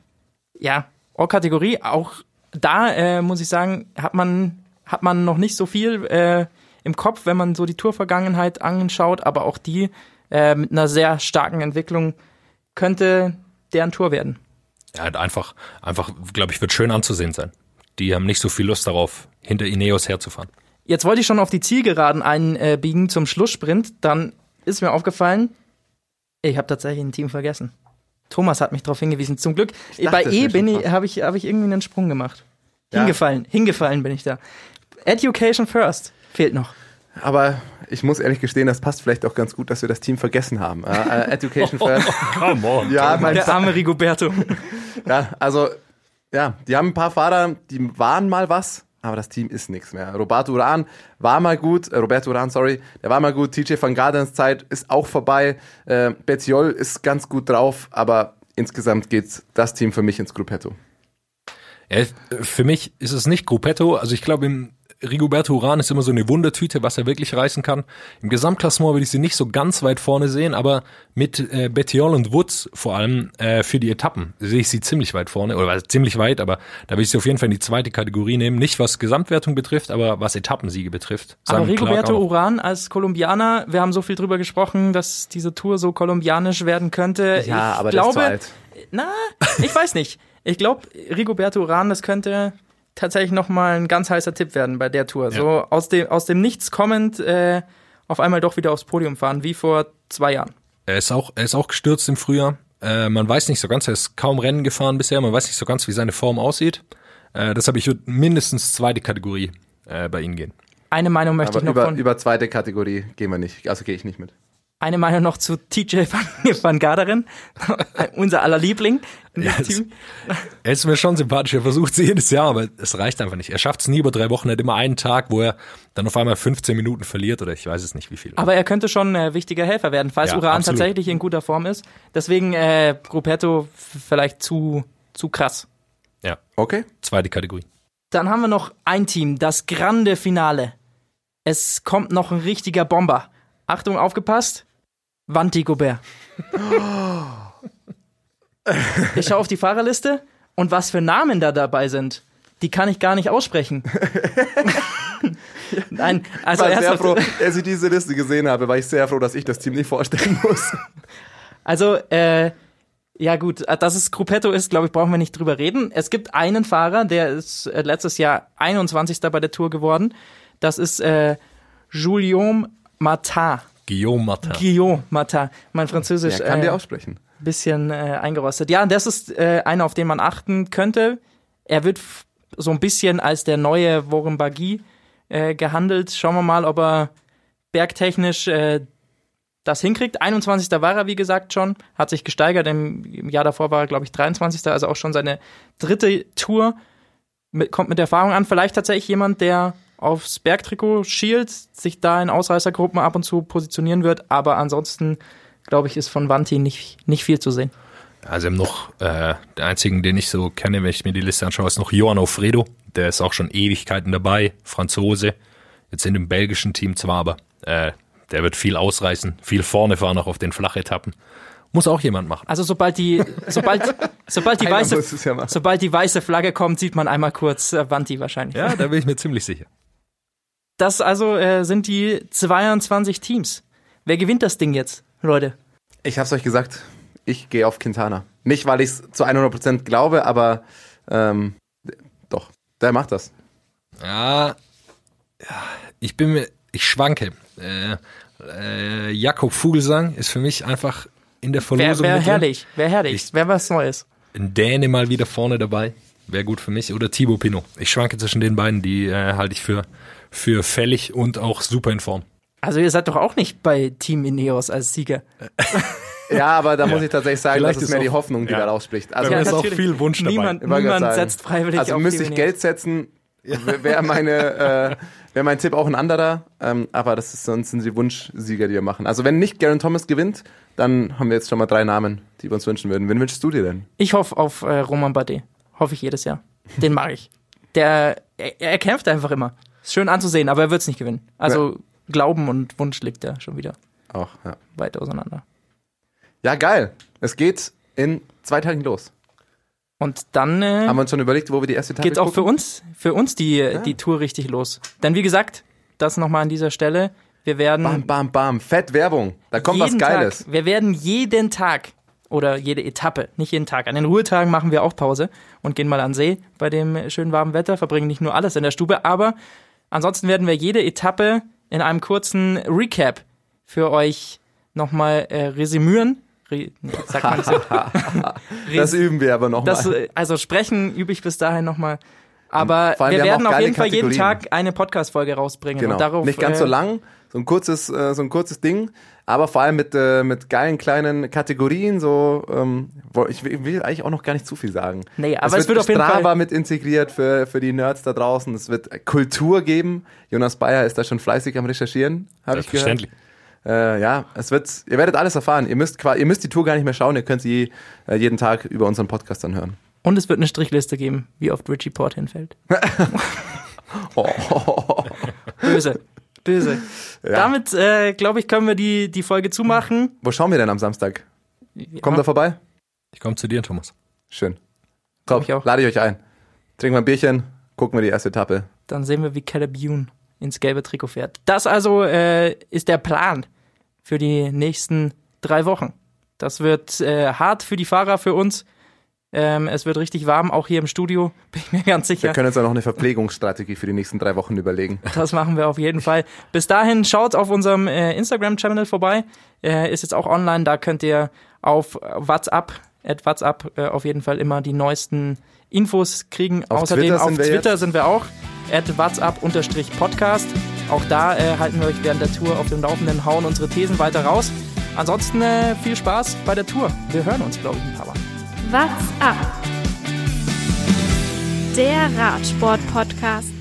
Speaker 3: Ja, All-Kategorie, auch da äh, muss ich sagen, hat man, hat man noch nicht so viel äh, im Kopf, wenn man so die Tour-Vergangenheit anschaut, aber auch die äh, mit einer sehr starken Entwicklung könnte deren Tour werden.
Speaker 4: Ja, halt einfach, einfach, glaube ich, wird schön anzusehen sein. Die haben nicht so viel Lust darauf, hinter Ineos herzufahren.
Speaker 3: Jetzt wollte ich schon auf die Zielgeraden einbiegen zum Schlusssprint, dann ist mir aufgefallen, ich habe tatsächlich ein Team vergessen. Thomas hat mich darauf hingewiesen. Zum Glück, bei E bin ich, habe ich, hab ich irgendwie einen Sprung gemacht.
Speaker 2: Ja.
Speaker 3: Hingefallen, hingefallen bin ich da. Education first fehlt noch.
Speaker 2: Aber ich muss ehrlich gestehen, das passt vielleicht auch ganz gut, dass wir das Team vergessen haben. Äh, äh, Education First.
Speaker 4: Come on.
Speaker 2: Ja, mein
Speaker 3: Der arme Rigoberto.
Speaker 2: Ja, also, ja, die haben ein paar Fahrer, die waren mal was, aber das Team ist nichts mehr. Roberto Uran war mal gut, äh, Roberto Uran, sorry, der war mal gut. TJ van Gardens Zeit ist auch vorbei. Äh, Bettiol ist ganz gut drauf, aber insgesamt geht das Team für mich ins Gruppetto.
Speaker 4: Ja, für mich ist es nicht Gruppetto. Also ich glaube, im Rigoberto Uran ist immer so eine Wundertüte, was er wirklich reißen kann. Im Gesamtklassement würde ich sie nicht so ganz weit vorne sehen, aber mit äh, Bettiol und Woods vor allem äh, für die Etappen sehe ich sie ziemlich weit vorne, oder also ziemlich weit, aber da will ich sie auf jeden Fall in die zweite Kategorie nehmen. Nicht was Gesamtwertung betrifft, aber was Etappensiege betrifft.
Speaker 3: Aber Rigoberto. Uran als Kolumbianer, wir haben so viel drüber gesprochen, dass diese Tour so kolumbianisch werden könnte.
Speaker 2: Ja,
Speaker 3: ich
Speaker 2: aber
Speaker 3: glaube,
Speaker 2: der ist zu alt.
Speaker 3: Na, ich weiß nicht. Ich glaube, Rigoberto Uran, das könnte tatsächlich nochmal ein ganz heißer Tipp werden bei der Tour. So aus dem, aus dem Nichts kommend äh, auf einmal doch wieder aufs Podium fahren, wie vor zwei Jahren.
Speaker 4: Er ist auch, er ist auch gestürzt im Frühjahr. Äh, man weiß nicht so ganz, er ist kaum Rennen gefahren bisher, man weiß nicht so ganz, wie seine Form aussieht. Äh, deshalb, ich würde mindestens zweite Kategorie äh, bei ihm gehen.
Speaker 3: Eine Meinung möchte
Speaker 2: Aber
Speaker 3: ich noch
Speaker 2: über,
Speaker 3: von,
Speaker 2: über zweite Kategorie gehen wir nicht, also gehe ich nicht mit.
Speaker 3: Eine Meinung noch zu TJ van, van Garderen, unser aller Liebling in
Speaker 4: Ja,
Speaker 3: Team.
Speaker 4: Er ist mir schon sympathisch, er versucht sie jedes Jahr, aber es reicht einfach nicht. Er schafft es nie über drei Wochen, er hat immer einen Tag, wo er dann auf einmal 15 Minuten verliert oder ich weiß es nicht wie viel.
Speaker 3: Aber er könnte schon äh, wichtiger Helfer werden, falls
Speaker 4: Ja,
Speaker 3: Uran
Speaker 4: absolut.
Speaker 3: tatsächlich in guter Form ist. Deswegen äh, Gruppetto vielleicht zu, zu krass.
Speaker 4: ja,
Speaker 2: Okay?
Speaker 4: zweite Kategorie.
Speaker 3: Dann haben wir noch ein Team, das Grande Finale. Es kommt noch ein richtiger Bomber. Achtung, aufgepasst. Vanti Gobert. Ich schaue auf die Fahrerliste und was für Namen da dabei sind, die kann ich gar nicht aussprechen. Nein, also
Speaker 2: Ich war sehr froh, als ich diese Liste gesehen habe, war ich sehr froh, dass ich das Team nicht vorstellen muss.
Speaker 3: Also, äh, ja gut, dass es Gruppetto ist, glaube ich, brauchen wir nicht drüber reden. Es gibt einen Fahrer, der ist äh, letztes Jahr 21. bei der Tour geworden. Das ist äh, Julien Matin.
Speaker 4: Guillaume Martin.
Speaker 3: Guillaume Matin. Mein Französisch
Speaker 2: Der kann
Speaker 3: äh,
Speaker 2: dir aussprechen.
Speaker 3: bisschen äh, eingerostet. Ja, das ist äh, einer, auf den man achten könnte. Er wird so ein bisschen als der neue Warren Bagui äh, gehandelt. Schauen wir mal, ob er bergtechnisch äh, das hinkriegt. 21. war er, wie gesagt, schon. Hat sich gesteigert. Im, im Jahr davor war er, glaube ich, 23. Also auch schon seine dritte Tour. Mit, kommt mit Erfahrung an. Vielleicht tatsächlich jemand, der aufs Bergtrikot schielt, sich da in Ausreißergruppen ab und zu positionieren wird. Aber ansonsten, glaube ich, ist von Vanti nicht, nicht viel zu sehen.
Speaker 4: Also wir haben noch, äh, der einzigen, den ich so kenne, wenn ich mir die Liste anschaue, ist noch Johan Alfredo. Der ist auch schon Ewigkeiten dabei, Franzose. Jetzt in dem belgischen Team zwar, aber äh, der wird viel ausreißen, viel vorne fahren, auch auf den Flachetappen. Muss auch jemand machen.
Speaker 3: Also sobald die, sobald, sobald die weiße,
Speaker 2: ja
Speaker 3: sobald die weiße Flagge kommt, sieht man einmal kurz äh, Vanti wahrscheinlich.
Speaker 4: Ja, da bin ich mir ziemlich sicher.
Speaker 3: Das also äh, sind die 22 Teams. Wer gewinnt das Ding jetzt, Leute?
Speaker 2: Ich hab's euch gesagt, ich gehe auf Quintana. Nicht, weil ich es zu 100% glaube, aber ähm, doch, der macht das.
Speaker 4: Ja, ich bin mir, ich schwanke. Äh, äh, Jakob Vogelsang ist für mich einfach in der Verlosung
Speaker 3: wer
Speaker 4: mit drin.
Speaker 3: herrlich, wer herrlich,
Speaker 4: Ich-
Speaker 3: wer was Neues.
Speaker 4: Ein Däne mal wieder vorne dabei. Wäre gut für mich. Oder Thibaut Pinot. Ich schwanke zwischen den beiden, die äh, halte ich für, für fällig und auch super in Form.
Speaker 3: Also ihr seid doch auch nicht bei Team Ineos als Sieger.
Speaker 2: Ja, aber da muss ich tatsächlich sagen,
Speaker 4: Vielleicht
Speaker 2: das ist
Speaker 4: ist
Speaker 2: mehr die Hoffnung, die
Speaker 4: ja.
Speaker 2: da rausspricht. Also,
Speaker 4: mir ist auch viel Wunsch dabei.
Speaker 3: Niemand,
Speaker 2: wollte
Speaker 3: niemand
Speaker 2: sagen,
Speaker 3: setzt freiwillig
Speaker 2: also
Speaker 3: auf
Speaker 2: müsste
Speaker 3: Team
Speaker 2: ich
Speaker 3: Ineos.
Speaker 2: Geld setzen, wäre meine, äh, wäre mein Tipp auch ein anderer. Ähm, aber das ist sonst sind die Wunschsieger, die wir machen. Also wenn nicht Garen Thomas gewinnt, dann haben wir jetzt schon mal drei Namen, die wir uns wünschen würden. Wen wünschst du dir denn?
Speaker 3: Ich hoffe auf äh, Roman Bardet. Hoffe ich jedes Jahr. Den mag ich. Der, er, er kämpft einfach immer. Ist schön anzusehen, aber er wird es nicht gewinnen. Also Glauben und Wunsch liegt da schon wieder
Speaker 2: Auch, ja.
Speaker 3: weit auseinander.
Speaker 2: Ja, geil. Es geht in zwei Tagen los.
Speaker 3: Und dann äh,
Speaker 2: Haben wir uns schon überlegt, wo wir die erste Etappe
Speaker 3: geht's auch für uns, für uns die, die Tour richtig los. Denn wie gesagt, das nochmal an dieser Stelle, wir werden
Speaker 2: Bam, bam, bam. Fett Werbung. Da kommt was Geiles.
Speaker 3: Tag, wir werden jeden Tag oder jede Etappe, nicht jeden Tag. An den Ruhetagen machen wir auch Pause und gehen mal an See bei dem schönen warmen Wetter, verbringen nicht nur alles in der Stube, aber ansonsten werden wir jede Etappe in einem kurzen Recap für euch nochmal äh, resümieren. Re nee, sagt man nicht so.
Speaker 2: Das üben wir aber nochmal.
Speaker 3: Äh, also sprechen übe ich bis dahin nochmal. Aber wir
Speaker 2: wir
Speaker 3: werden auf jeden Fall jeden. Tag eine Podcast-Folge rausbringen.
Speaker 2: Genau.
Speaker 3: Und darauf,
Speaker 2: Nicht ganz so
Speaker 3: äh,
Speaker 2: lang, so ein kurzes, äh, so ein kurzes Ding, aber vor allem mit, äh, mit geilen kleinen Kategorien. So, ähm, ich will, will eigentlich auch noch gar nicht zu viel sagen.
Speaker 3: Nee, aber es wird auf jeden
Speaker 2: Strava
Speaker 3: Fall-
Speaker 2: mit integriert für, für die Nerds da draußen. Es wird Kultur geben. Jonas Bayer ist da schon fleißig am Recherchieren, habe ich gehört.
Speaker 4: Selbstverständlich.
Speaker 2: Äh, ja, es wird, ihr werdet alles erfahren. Ihr müsst, ihr müsst die Tour gar nicht mehr schauen. Ihr könnt sie äh, jeden Tag über unseren Podcast dann hören.
Speaker 3: Und es wird eine Strichliste geben, wie oft Richie Port hinfällt.
Speaker 2: Oh.
Speaker 3: Böse. Böse.
Speaker 2: Ja.
Speaker 3: Damit, äh, glaube ich, können wir die, die Folge zumachen.
Speaker 2: Wo schauen wir denn am Samstag? Kommt
Speaker 3: Ja,
Speaker 2: da vorbei?
Speaker 4: Ich komme zu dir, Thomas.
Speaker 2: Schön. Top,
Speaker 3: ich auch.
Speaker 2: lade ich euch ein. Trinken wir ein Bierchen, gucken wir die erste Etappe.
Speaker 3: Dann sehen wir, wie Caleb Youn ins gelbe Trikot fährt. Das also äh, ist der Plan für die nächsten drei Wochen. Das wird äh, hart für die Fahrer, für uns. Ähm, es wird richtig warm, auch hier im Studio, bin ich mir ganz
Speaker 2: Wir
Speaker 3: sicher.
Speaker 2: können uns auch noch eine Verpflegungsstrategie für die nächsten drei Wochen überlegen.
Speaker 3: Das machen wir auf jeden Fall. Bis dahin schaut auf unserem äh, Instagram-Channel vorbei. Äh, ist jetzt auch online. Da könnt ihr auf WhatsApp, at WhatsApp äh, auf jeden Fall immer die neuesten Infos kriegen.
Speaker 2: Auf
Speaker 3: Außerdem
Speaker 2: Twitter
Speaker 3: auf
Speaker 2: sind wir
Speaker 3: Twitter
Speaker 2: jetzt.
Speaker 3: sind wir auch. At WhatsApp-Podcast. Auch da äh, halten wir euch während der Tour auf dem Laufenden, hauen unsere Thesen weiter raus. Ansonsten äh, viel Spaß bei der Tour. Wir hören uns, glaube ich, ein paar Mal.
Speaker 1: What's up? Der Radsport-Podcast.